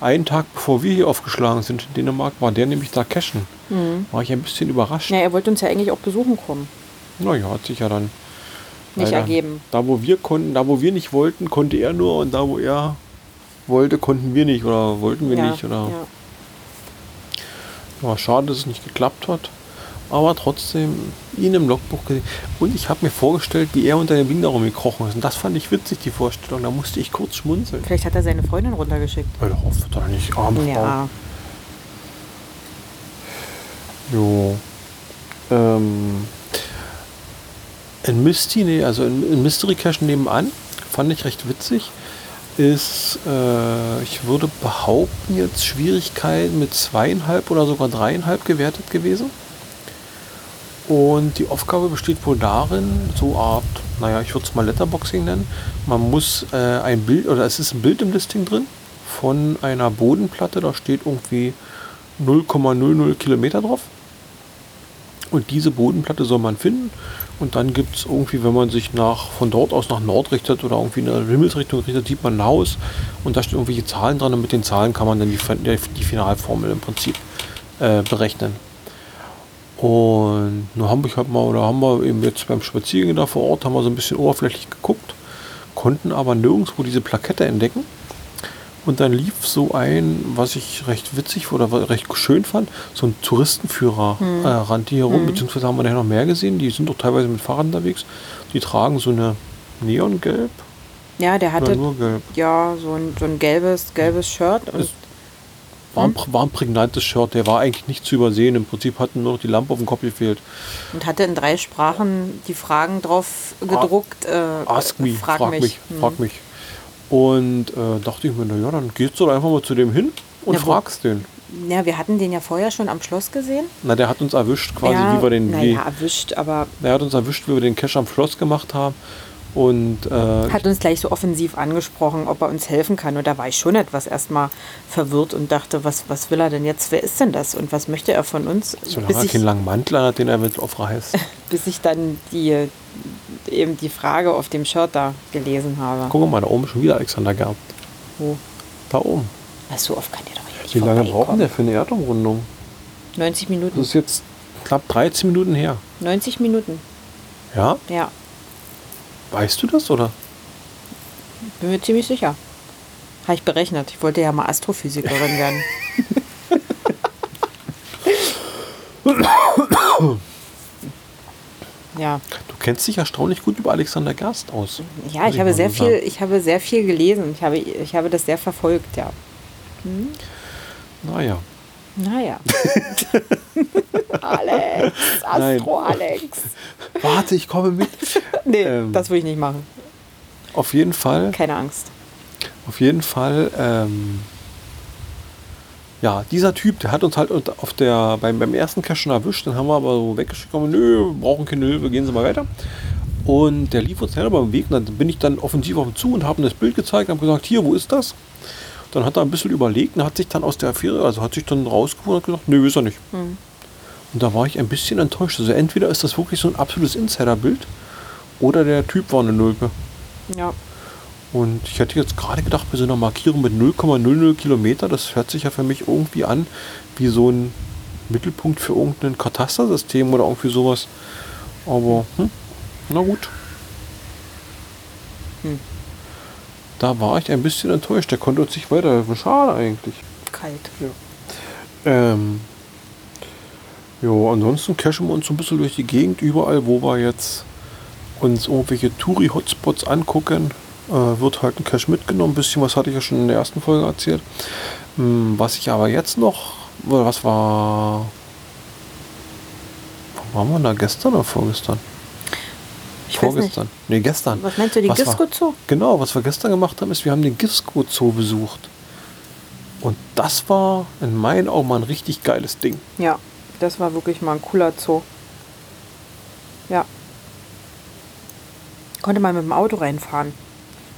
einen Tag bevor wir hier aufgeschlagen sind in Dänemark, war der nämlich da cachen. War ich ein bisschen überrascht. Ja, er wollte uns ja eigentlich auch besuchen kommen. Naja, hat sich ja dann Nicht leider- ergeben. Da wo wir konnten, da wo wir nicht wollten, konnte er nur und da wo er wollte, konnten wir nicht oder wollten wir ja, nicht oder ja. War schade, dass es nicht geklappt hat. Aber trotzdem ihn im Logbuch gesehen. Und ich habe mir vorgestellt, wie er unter dem Ding darum gekrochen ist. Und das fand ich witzig, die Vorstellung. Da musste ich kurz schmunzeln. Vielleicht hat er seine Freundin runtergeschickt. Hör doch auf, doch nicht. Arme Frau. Ja. Jo. Ähm, in Misty, nee, also in, in Mystery Cache nebenan, fand ich recht witzig, ist, äh, ich würde behaupten, jetzt Schwierigkeit mit zweieinhalb oder sogar dreieinhalb gewertet gewesen. Und die Aufgabe besteht wohl darin, so Art, naja, ich würde es mal Letterboxing nennen. Man muss äh, ein Bild, oder es ist ein Bild im Listing drin von einer Bodenplatte, da steht irgendwie 0,00 Kilometer drauf. Und diese Bodenplatte soll man finden. Und dann gibt es irgendwie, wenn man sich nach, von dort aus nach Nord richtet oder irgendwie in eine Himmelsrichtung richtet, sieht man ein Haus und da stehen irgendwelche Zahlen dran und mit den Zahlen kann man dann die, die Finalformel im Prinzip äh, berechnen. Und nun haben wir halt mal, oder haben wir eben jetzt beim Spaziergehen da vor Ort, haben wir so ein bisschen oberflächlich geguckt, konnten aber nirgendwo diese Plakette entdecken. Und dann lief so ein, was ich recht witzig oder recht schön fand, so ein Touristenführer hm. äh, rannte hier rum, hm. beziehungsweise haben wir nachher noch mehr gesehen, die sind doch teilweise mit Fahrrad unterwegs. Die tragen so eine Neongelb. Ja, der hatte ja so ein, so ein gelbes, gelbes Shirt. Und war ein, war ein prägnantes Shirt, der war eigentlich nicht zu übersehen. Im Prinzip hatten nur noch die Lampe auf dem Kopf gefehlt. Und hatte in drei Sprachen die Fragen drauf gedruckt. Äh, Ask me, frag, frag mich. mich hm. Frag mich. Und äh, dachte ich mir, naja, dann gehst du doch einfach mal zu dem hin und ja, fragst den. Ja, wir hatten den ja vorher schon am Schloss gesehen. Na, der hat uns erwischt, quasi, ja, wie wir den. Naja, erwischt, aber. Der hat uns erwischt, wie wir den Cash am Schloss gemacht haben. Und, äh, hat uns gleich so offensiv angesprochen, ob er uns helfen kann. Und da war ich schon etwas erstmal verwirrt und dachte, was, was will er denn jetzt? Wer ist denn das? Und was möchte er von uns? Solange er keinen langen Mantel hat, den er mit aufreißt. [laughs] bis ich dann die, eben die Frage auf dem Shirt da gelesen habe. Guck mal, da oben ist schon wieder Alexander Gerb. Wo? Da oben. Ach, so oft kann der doch nicht Wie lange brauchen der für eine Erdumrundung? 90 Minuten. Das ist jetzt knapp 13 Minuten her. 90 Minuten. Ja? Ja. Weißt du das, oder? Bin mir ziemlich sicher. Habe ich berechnet. Ich wollte ja mal Astrophysikerin werden. [laughs] ja. Du kennst dich erstaunlich gut über Alexander Gerst aus. Ja, ich habe sehr viel, ich habe sehr viel gelesen. Ich habe, ich habe das sehr verfolgt, ja. Hm? Naja. Naja. [laughs] Alex, Astro Nein. Alex. Warte, ich komme mit. [laughs] nee, ähm, das will ich nicht machen. Auf jeden Fall. Keine Angst. Auf jeden Fall. Ähm, ja, dieser Typ, der hat uns halt auf der, beim, beim ersten Cache schon erwischt, dann haben wir aber so weggeschickt, nö, wir brauchen keine Hilfe, gehen Sie mal weiter. Und der lief uns schnell beim Weg, und dann bin ich dann offensiv auf ihn zu und habe ihm das Bild gezeigt und habe gesagt, hier, wo ist das? Dann hat er ein bisschen überlegt und hat sich dann aus der Affäre, also hat sich dann rausgefunden und gesagt, nö, ist er nicht. Mhm. Und da war ich ein bisschen enttäuscht. Also entweder ist das wirklich so ein absolutes Insider-Bild oder der Typ war eine Nulpe. Ja. Und ich hätte jetzt gerade gedacht, bei so einer Markierung mit 0,00 Kilometer, das hört sich ja für mich irgendwie an wie so ein Mittelpunkt für irgendein Katastersystem oder irgendwie sowas. Aber, hm, na gut. Hm. Da war ich ein bisschen enttäuscht. Der konnte uns nicht weiterhelfen. Schade eigentlich. Kalt. Ja. Ähm, jo, ansonsten cashen wir uns so ein bisschen durch die Gegend. Überall, wo wir jetzt uns irgendwelche Touri-Hotspots angucken, äh, wird halt ein Cache mitgenommen. Ein bisschen was hatte ich ja schon in der ersten Folge erzählt. Ähm, was ich aber jetzt noch, was war. Wo waren wir da gestern oder vorgestern? Ich Vorgestern. Nee, gestern. Was meinst du, die Gisco Zoo? Genau, was wir gestern gemacht haben, ist, wir haben den Gisco Zoo besucht. Und das war in meinen Augen mal ein richtig geiles Ding. Ja, das war wirklich mal ein cooler Zoo. Ja. Konnte man mit dem Auto reinfahren.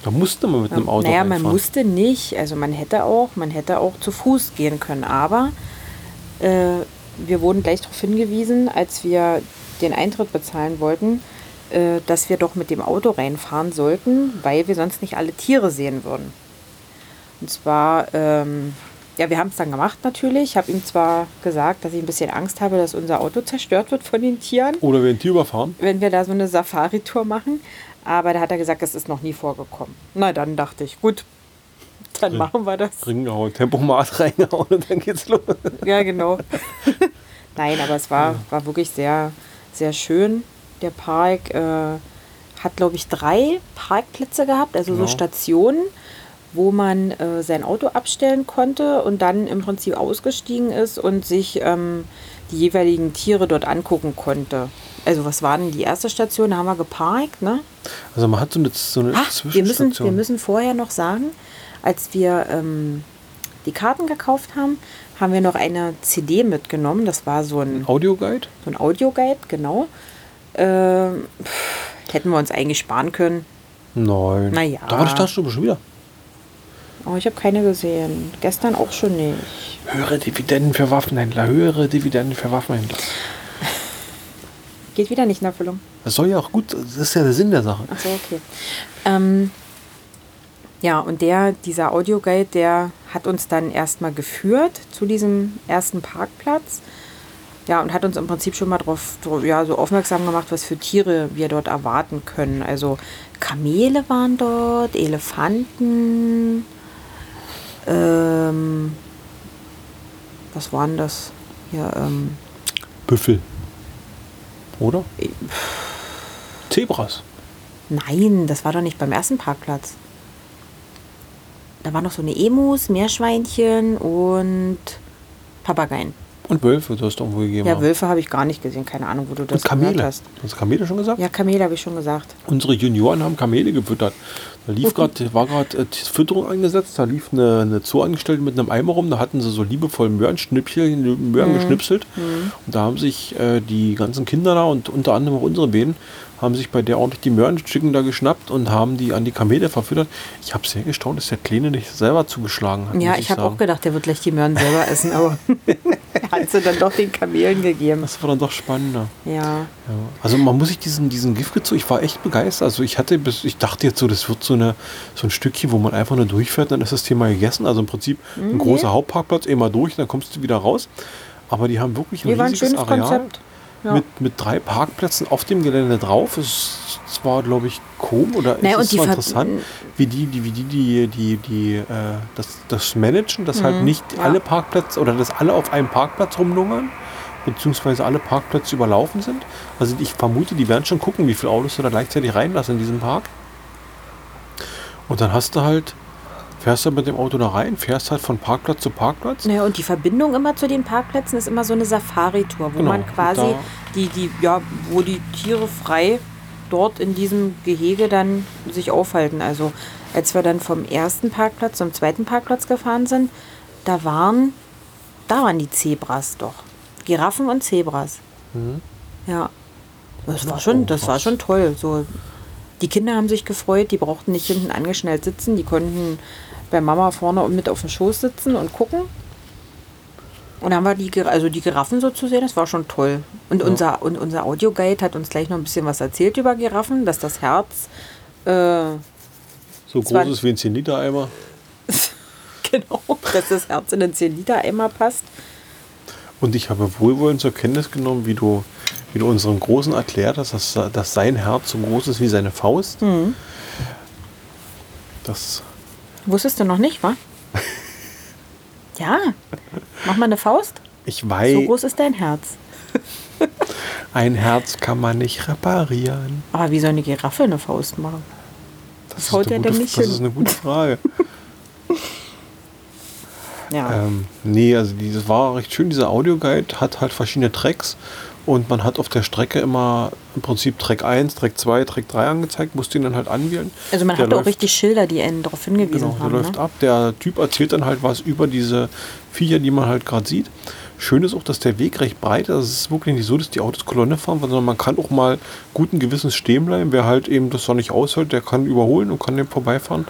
Da musste man mit einem Auto naja, reinfahren. man musste nicht. Also man hätte auch, man hätte auch zu Fuß gehen können. Aber äh, wir wurden gleich darauf hingewiesen, als wir den Eintritt bezahlen wollten, äh, dass wir doch mit dem Auto reinfahren sollten, weil wir sonst nicht alle Tiere sehen würden. Und zwar, ähm, ja, wir haben es dann gemacht natürlich. Ich habe ihm zwar gesagt, dass ich ein bisschen Angst habe, dass unser Auto zerstört wird von den Tieren. Oder wir ein Tier überfahren. Wenn wir da so eine Safari-Tour machen. Aber da hat er gesagt, das ist noch nie vorgekommen. Na, dann dachte ich, gut, dann machen wir das. Ringgehauen, Tempomat [laughs] reingehauen und dann geht's los. Ja, genau. [laughs] Nein, aber es war, war wirklich sehr, sehr schön der Park äh, hat, glaube ich, drei Parkplätze gehabt, also genau. so Stationen, wo man äh, sein Auto abstellen konnte und dann im Prinzip ausgestiegen ist und sich ähm, die jeweiligen Tiere dort angucken konnte. Also was war denn die erste Station? Da haben wir geparkt, ne? Also man hat so eine, so eine Ach, wir müssen, wir müssen vorher noch sagen, als wir ähm, die Karten gekauft haben, haben wir noch eine CD mitgenommen. Das war so ein, Audioguide? so ein Audioguide, genau. Ähm, pff, hätten wir uns eigentlich sparen können. Nein. Na ja. Da war die Staatsstube schon wieder. Oh, ich habe keine gesehen. Gestern auch schon nicht. Höhere Dividenden für Waffenhändler, höhere Dividenden für Waffenhändler. Geht wieder nicht in Erfüllung. Das soll ja auch gut, das ist ja der Sinn der Sache. Ach so, okay. Ähm, ja, und der, dieser Audioguide, der hat uns dann erstmal geführt zu diesem ersten Parkplatz. Ja, und hat uns im Prinzip schon mal darauf ja, so aufmerksam gemacht, was für Tiere wir dort erwarten können. Also Kamele waren dort, Elefanten, ähm, was waren das? Hier, ähm, Büffel. Oder? Zebras. Nein, das war doch nicht beim ersten Parkplatz. Da waren noch so eine Emus, Meerschweinchen und Papageien. Und Wölfe, du hast irgendwo gegeben. Ja, Wölfe habe ich gar nicht gesehen. Keine Ahnung, wo du das Und Kamele. gehört hast. Hast du Kamele schon gesagt? Ja, Kamele habe ich schon gesagt. Unsere Junioren haben Kamele gefüttert. Da lief gerade, war gerade äh, Fütterung eingesetzt, da lief eine, eine Zooangestellte mit einem Eimer rum, da hatten sie so liebevoll Möhrenschnippchen, Möhren geschnipselt. Und da haben sich äh, die ganzen Kinder da und unter anderem auch unsere Bäden, haben sich bei der ordentlich die Möhrenstücken da geschnappt und haben die an die Kamele verfüttert. Ich habe sehr gestaunt, dass der Kleine nicht selber zugeschlagen hat. Ja, muss ich habe auch gedacht, der wird gleich die Möhren selber essen, aber [laughs] [laughs] sie dann doch den Kamelen gegeben. Das war dann doch spannender. Ja. Ja. Also man muss sich diesen, diesen Giftgezug, ich war echt begeistert. Also ich hatte bis, ich dachte jetzt so, das wird so, eine, so ein Stückchen, wo man einfach nur durchfährt, dann ist das Thema gegessen. Also im Prinzip ein Mhm. großer Hauptparkplatz, immer durch, dann kommst du wieder raus. Aber die haben wirklich ein Nee, war ein riesiges schönes Areal Konzept. Ja. mit, mit drei Parkplätzen auf dem Gelände drauf. Es, es war, glaube ich, komisch oder Naja, es ist zwar Ver- interessant, wie die, die, wie die, die, die, die äh, das, das managen, dass halt nicht Mhm. ja. alle Parkplätze oder dass alle auf einem Parkplatz rumlungern beziehungsweise alle Parkplätze überlaufen sind. Also ich vermute, die werden schon gucken, wie viele Autos du da gleichzeitig reinlassen in diesen Park. Und dann hast du halt, fährst du mit dem Auto da rein, fährst halt von Parkplatz zu Parkplatz. Naja, und die Verbindung immer zu den Parkplätzen ist immer so eine Safari-Tour, wo Genau, man quasi die, die, ja, wo die Tiere frei dort in diesem Gehege dann sich aufhalten. Also als wir dann vom ersten Parkplatz zum zweiten Parkplatz gefahren sind, da waren, da waren die Zebras doch. Giraffen und Zebras. Ja. Das war schon, das war schon toll. So, die Kinder haben sich gefreut, die brauchten nicht hinten angeschnallt sitzen, die konnten bei Mama vorne und mit auf dem Schoß sitzen und gucken. Und dann war die, Gir- also die Giraffen so zu sehen, das war schon toll. Und, unser, und unser Audioguide hat uns gleich noch ein bisschen was erzählt über Giraffen, dass das Herz, äh, So groß ist wie ein 10-Liter-Eimer. [laughs] genau, dass das Herz in den 10-Liter-Eimer passt. Und ich habe wohlwollend zur Kenntnis genommen, wie du, wie du unserem Großen erklärt hast, dass, dass sein Herz so groß ist wie seine Faust. Mhm. Das Wusstest du noch nicht, wa? [laughs] ja, mach mal eine Faust. ich weiß, So groß ist dein Herz. [laughs] ein Herz kann man nicht reparieren. Aber wie soll eine Giraffe eine Faust machen? Das, haut ist eine ja dann nicht das hin. ist eine gute Frage. [laughs] Ja. ähm, nee, also dieses war recht schön. Dieser Audioguide hat halt verschiedene Tracks und man hat auf der Strecke immer im Prinzip Track 1, Track 2, Track 3 angezeigt, musste ihn dann halt anwählen. Also man Der auch läuft- richtig Schilder, die einen darauf hingewiesen Genau, der haben. läuft ne? ab. Der Typ erzählt dann halt was über diese Viecher, die man halt gerade sieht. Schön ist auch, dass der Weg recht breit ist. Also es ist wirklich nicht so, dass die Autos Kolonne fahren, sondern man kann auch mal guten Gewissens stehen bleiben. Wer halt eben das noch nicht aushält, der kann überholen und kann dem vorbeifahren.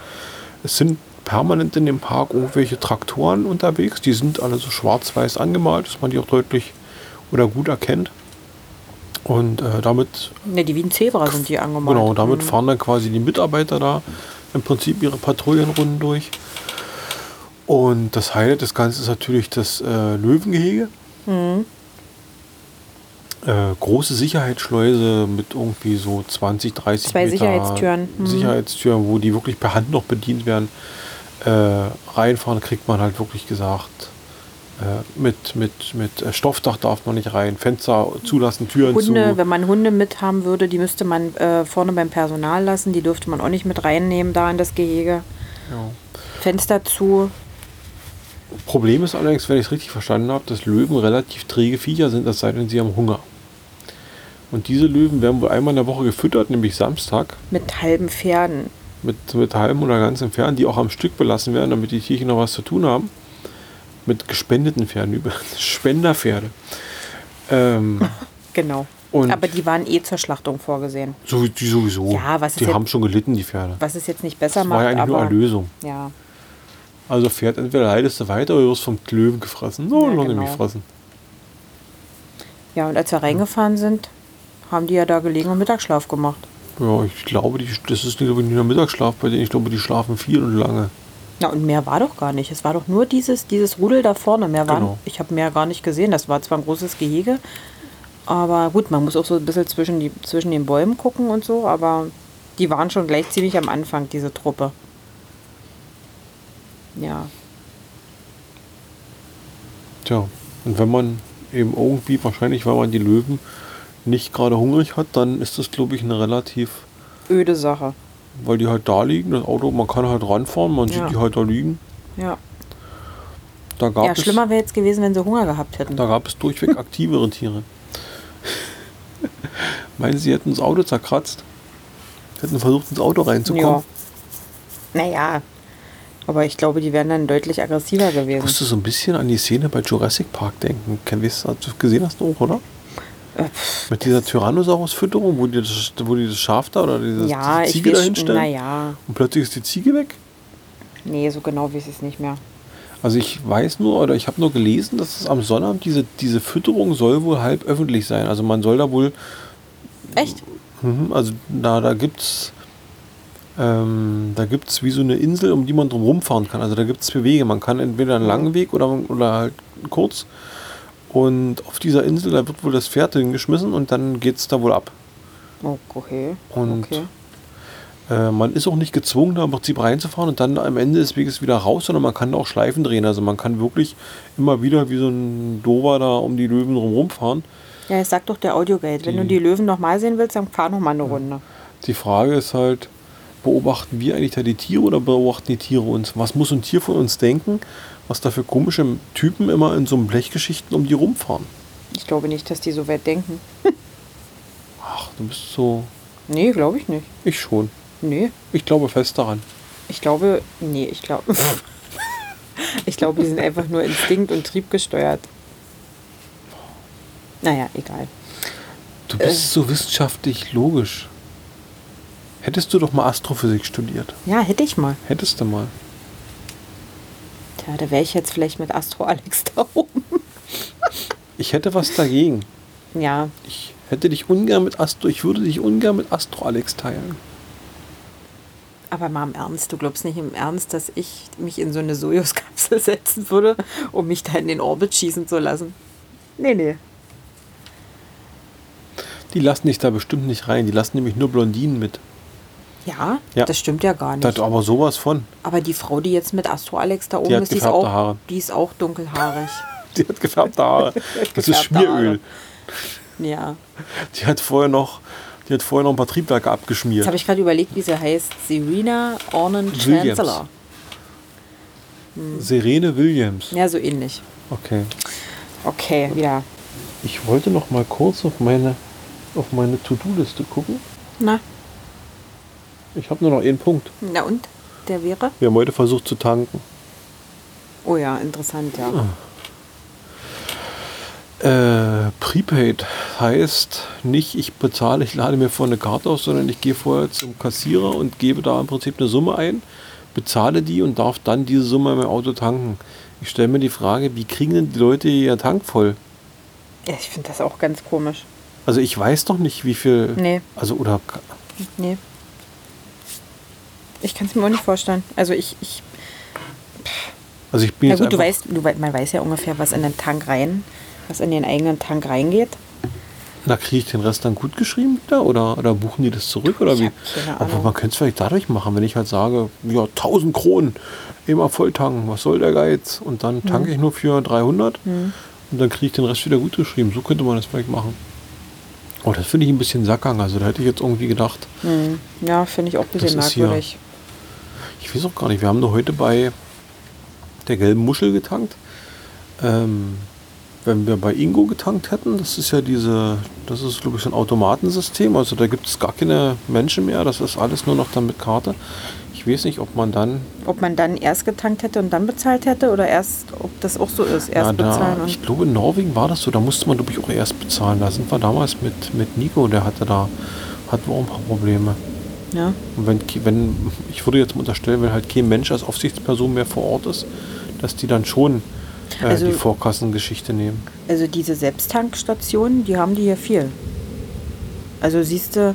Es sind permanent in dem Park irgendwelche Traktoren unterwegs. Die sind alle so schwarz-weiß angemalt, dass man die auch deutlich oder gut erkennt. Und äh, damit Ne, die wie ein Zebra sind die angemalt. Genau, damit Mhm. fahren dann quasi die Mitarbeiter da im Prinzip ihre Patrouillenrunden durch. Und das Highlight des Ganzen ist natürlich das äh, Löwengehege. Mhm. Äh, große Sicherheitsschleuse mit irgendwie so 20, 30 Zwei Meter Sicherheitstüren. Mhm. Sicherheitstüren, wo die wirklich per Hand noch bedient werden. Äh, reinfahren kriegt man halt wirklich gesagt, mit, mit, mit äh, Stoffdach darf man nicht rein, Fenster zulassen, Türen Hunde, zu. wenn man Hunde mit haben würde, die müsste man äh, vorne beim Personal lassen. Die dürfte man auch nicht mit reinnehmen da in das Gehege. Ja. Fenster zu. Problem ist allerdings, wenn ich es richtig verstanden habe, dass Löwen relativ träge Viecher sind, es sei denn, sie haben Hunger. Und diese Löwen werden wohl einmal in der Woche gefüttert, nämlich Samstag, Mit halben Pferden. mit, mit halben oder ganzen Pferden, die auch am Stück belassen werden, damit die Tierchen noch was zu tun haben. Mit gespendeten Pferden über [laughs] Spenderpferde. Ähm, [laughs] Genau. Aber die waren eh zur Schlachtung vorgesehen. so, die sowieso. Ja, was ist die jetzt- haben schon gelitten, die Pferde. Was es jetzt nicht besser Das macht, war ja eigentlich nur aber Erlösung. ja. Also Pferd, entweder leidest du weiter oder du wirst vom Löwen gefressen. No, Ja, lange genau. fressen. Ja, und als wir reingefahren sind, haben die ja da gelegen und Mittagsschlaf gemacht. Ja, ich glaube, die, das ist nicht, ich, nicht der Mittagsschlaf bei denen. Ich glaube, die schlafen viel und lange. Ja, und mehr war doch gar nicht. Es war doch nur dieses, dieses Rudel da vorne. Mehr war, Genau. ich habe mehr gar nicht gesehen. Das war zwar ein großes Gehege, aber gut, man muss auch so ein bisschen zwischen, die, zwischen den Bäumen gucken und so, aber die waren schon gleich ziemlich am Anfang, diese Truppe. Ja, Tja, und wenn man eben irgendwie, wahrscheinlich, weil man die Löwen nicht gerade hungrig hat, dann ist das, glaube ich, eine relativ, öde Sache. Weil die halt da liegen, das Auto, man kann halt ranfahren, man Ja. sieht die halt da liegen. Ja, Da gab ja es, schlimmer wäre jetzt gewesen, wenn sie Hunger gehabt hätten. da gab es durchweg [laughs] aktivere Tiere. Meinen Sie, hätten das Auto zerkratzt? Hätten versucht, ins Auto Ja. reinzukommen? Naja, aber ich glaube, die wären dann deutlich aggressiver Ich gewesen. musste so ein bisschen an die Szene bei Jurassic Park denken. Ken, weißt du, hast du gesehen hast du auch, oder? Äh, pff, Mit dieser Tyrannosaurus-Fütterung, wo die, das, wo die das Schaf da oder dieses, ja, diese ich Ziege weiß, dahinstellen naja, und plötzlich ist die Ziege weg. nee, so genau weiß ich es nicht mehr. Also ich weiß nur oder ich habe nur gelesen, dass es am Sonnabend diese, diese Fütterung soll wohl halb öffentlich sein. Also man soll da wohl, Echt? mhm, also da, da gibt's ähm, da gibt's wie so eine Insel, um die man drum rumfahren kann. Also da gibt es zwei Wege. Man kann entweder einen langen Weg oder, oder halt kurz. Und auf dieser Insel, da wird wohl das Pferd hingeschmissen und dann geht es da wohl ab. Okay. Und okay. Äh, man ist auch nicht gezwungen, da im Prinzip reinzufahren und dann am Ende des Weges wieder raus, sondern man kann da auch Schleifen drehen. Also man kann wirklich immer wieder wie so ein Dover da um die Löwen drumherum fahren. Ja, jetzt sagt doch der Audioguide, wenn du die Löwen nochmal sehen willst, dann fahr noch mal eine Runde. Die Frage ist halt, beobachten wir eigentlich da die Tiere oder beobachten die Tiere uns? Was muss ein Tier von uns denken, was da für komische Typen immer in so einem Blechgeschichten um die rumfahren? Ich glaube nicht, dass die so weit denken. [laughs] Ach, du bist so... Nee, glaube ich nicht. Ich schon. Nee, Ich glaube fest daran. ich glaube, nee, ich glaube. [laughs] ich glaube, die sind einfach nur Instinkt und Trieb gesteuert. Naja, egal. Du bist so wissenschaftlich logisch. Hättest du doch mal Astrophysik studiert. Ja, hätte ich mal. Hättest du mal. Tja, da wäre ich jetzt vielleicht mit Astro Alex [laughs] da oben. Ich hätte was dagegen. Ja, Ich hätte dich ungern mit Astro, ich würde dich ungern mit Astro Alex teilen. aber mal im Ernst, du glaubst nicht im Ernst, dass ich mich in so eine Sojus-Kapsel [laughs] setzen würde, um mich da in den Orbit schießen zu lassen? Nee, nee. Die lassen dich da bestimmt nicht rein. Die lassen nämlich nur Blondinen mit. Ja, Ja. das stimmt ja gar nicht. Das, aber sowas von. Aber die Frau, die jetzt mit Astro Alex da oben hat ist, die ist, gefärbte auch, Haare. die ist auch dunkelhaarig. [laughs] Die hat gefärbte Haare. [laughs] Das ist Schmieröl. Haare. ja. Die hat vorher noch, die hat vorher noch ein paar Triebwerke Jetzt abgeschmiert. habe ich gerade überlegt, wie sie heißt. Serena Ornan Williams. Chancellor. Serene Williams. Ja, so ähnlich. Okay. Okay, wieder. Ich wollte noch mal kurz auf meine, auf meine To-Do-Liste gucken. Na, Ich habe nur noch einen Punkt. na und? Der wäre? Wir haben heute versucht zu tanken. Oh ja, interessant, ja. Äh, Prepaid heißt nicht, ich bezahle, ich lade mir vorher eine Karte aus, sondern ich gehe vorher zum Kassierer und gebe da im Prinzip eine Summe ein, bezahle die und darf dann diese Summe in mein Auto tanken. Ich stelle mir die Frage, wie kriegen denn die Leute ihren Tank voll? ja ich finde das auch ganz komisch. Also ich weiß doch nicht, wie viel. Nee. Also oder Nee. Ich kann es mir auch nicht vorstellen. Also ich, ich also ich bin na gut, du weißt, du, man weiß ja ungefähr, was in den Tank rein, was in den eigenen Tank reingeht. na kriege ich den Rest dann gut geschrieben wieder oder oder buchen die das zurück oder Ich wie? Aber man könnte es vielleicht dadurch machen, wenn ich halt sage, ja 1000 Kronen immer voll tanken, was soll der Geiz? Und dann Mhm. tanke ich nur für 300 und dann kriege ich den Rest wieder gut geschrieben. So könnte man das vielleicht machen. Oh, das finde ich ein bisschen Sackgang. Also da hätte ich jetzt irgendwie gedacht, Hm. Ja, finde ich auch ein bisschen merkwürdig. Ich weiß auch gar nicht, wir haben nur heute bei der gelben Muschel getankt. Ähm, wenn wir bei Ingo getankt hätten, das ist ja diese, das ist glaube ich so ein Automatensystem, also da gibt es gar keine Menschen mehr, das ist alles nur noch dann mit Karte. Ich weiß nicht, ob man dann. Ob man dann erst getankt hätte und dann bezahlt hätte oder erst, ob das auch so ist, erst ja, da, bezahlen ich glaube, in Norwegen war das so, da musste man glaube ich auch erst bezahlen. Da sind wir damals mit, mit Nico, der hatte da, hatten wir auch ein paar Probleme. Ja. Und wenn, wenn, ich würde jetzt mal unterstellen, wenn halt kein Mensch als Aufsichtsperson mehr vor Ort ist, dass die dann schon äh, Also- die Vorkassengeschichte nehmen. Also diese Selbsttankstationen, die haben die hier viel. Also siehst du,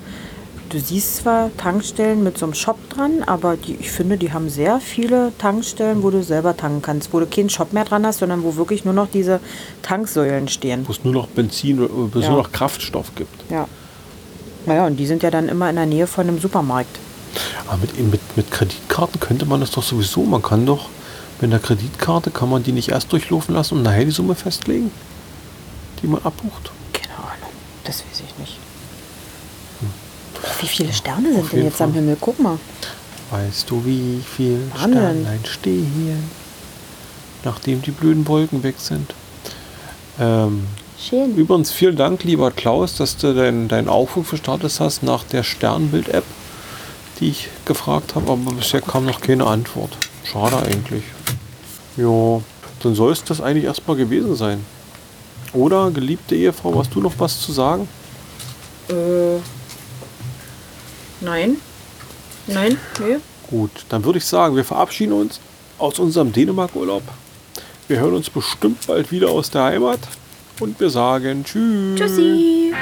du siehst zwar Tankstellen mit so einem Shop dran, aber die, ich finde, die haben sehr viele Tankstellen, wo du selber tanken kannst, wo du keinen Shop mehr dran hast, sondern wo wirklich nur noch diese Tanksäulen stehen. Wo es nur noch Benzin wo es Ja. nur noch Kraftstoff gibt. Ja. Naja, und die sind ja dann immer in der Nähe von einem Supermarkt. Aber mit, mit, mit Kreditkarten könnte man das doch sowieso. Man kann doch mit einer Kreditkarte, kann man die nicht erst durchlaufen lassen und nachher die Summe festlegen, die man abbucht. Keine Ahnung, das weiß ich nicht. Wie viele Sterne sind Auf denn jetzt am Fall. Himmel? Guck mal. Weißt du, wie viel Wahnsinn. Sternlein stehen, nachdem die blöden Wolken weg sind? Ähm, Schön. übrigens, vielen Dank, lieber Klaus, dass du deinen dein Aufruf gestartet hast nach der Sternbild-App, die ich gefragt habe, aber bisher kam noch keine Antwort. Schade eigentlich. Ja, dann soll es das eigentlich erstmal gewesen sein. Oder, geliebte Ehefrau, hast du noch was zu sagen? Äh, nein. Nein, nee. Gut, dann würde ich sagen, wir verabschieden uns aus unserem Dänemark-Urlaub. Wir hören uns bestimmt bald wieder aus der Heimat und wir sagen Tschüss. Tschüssi.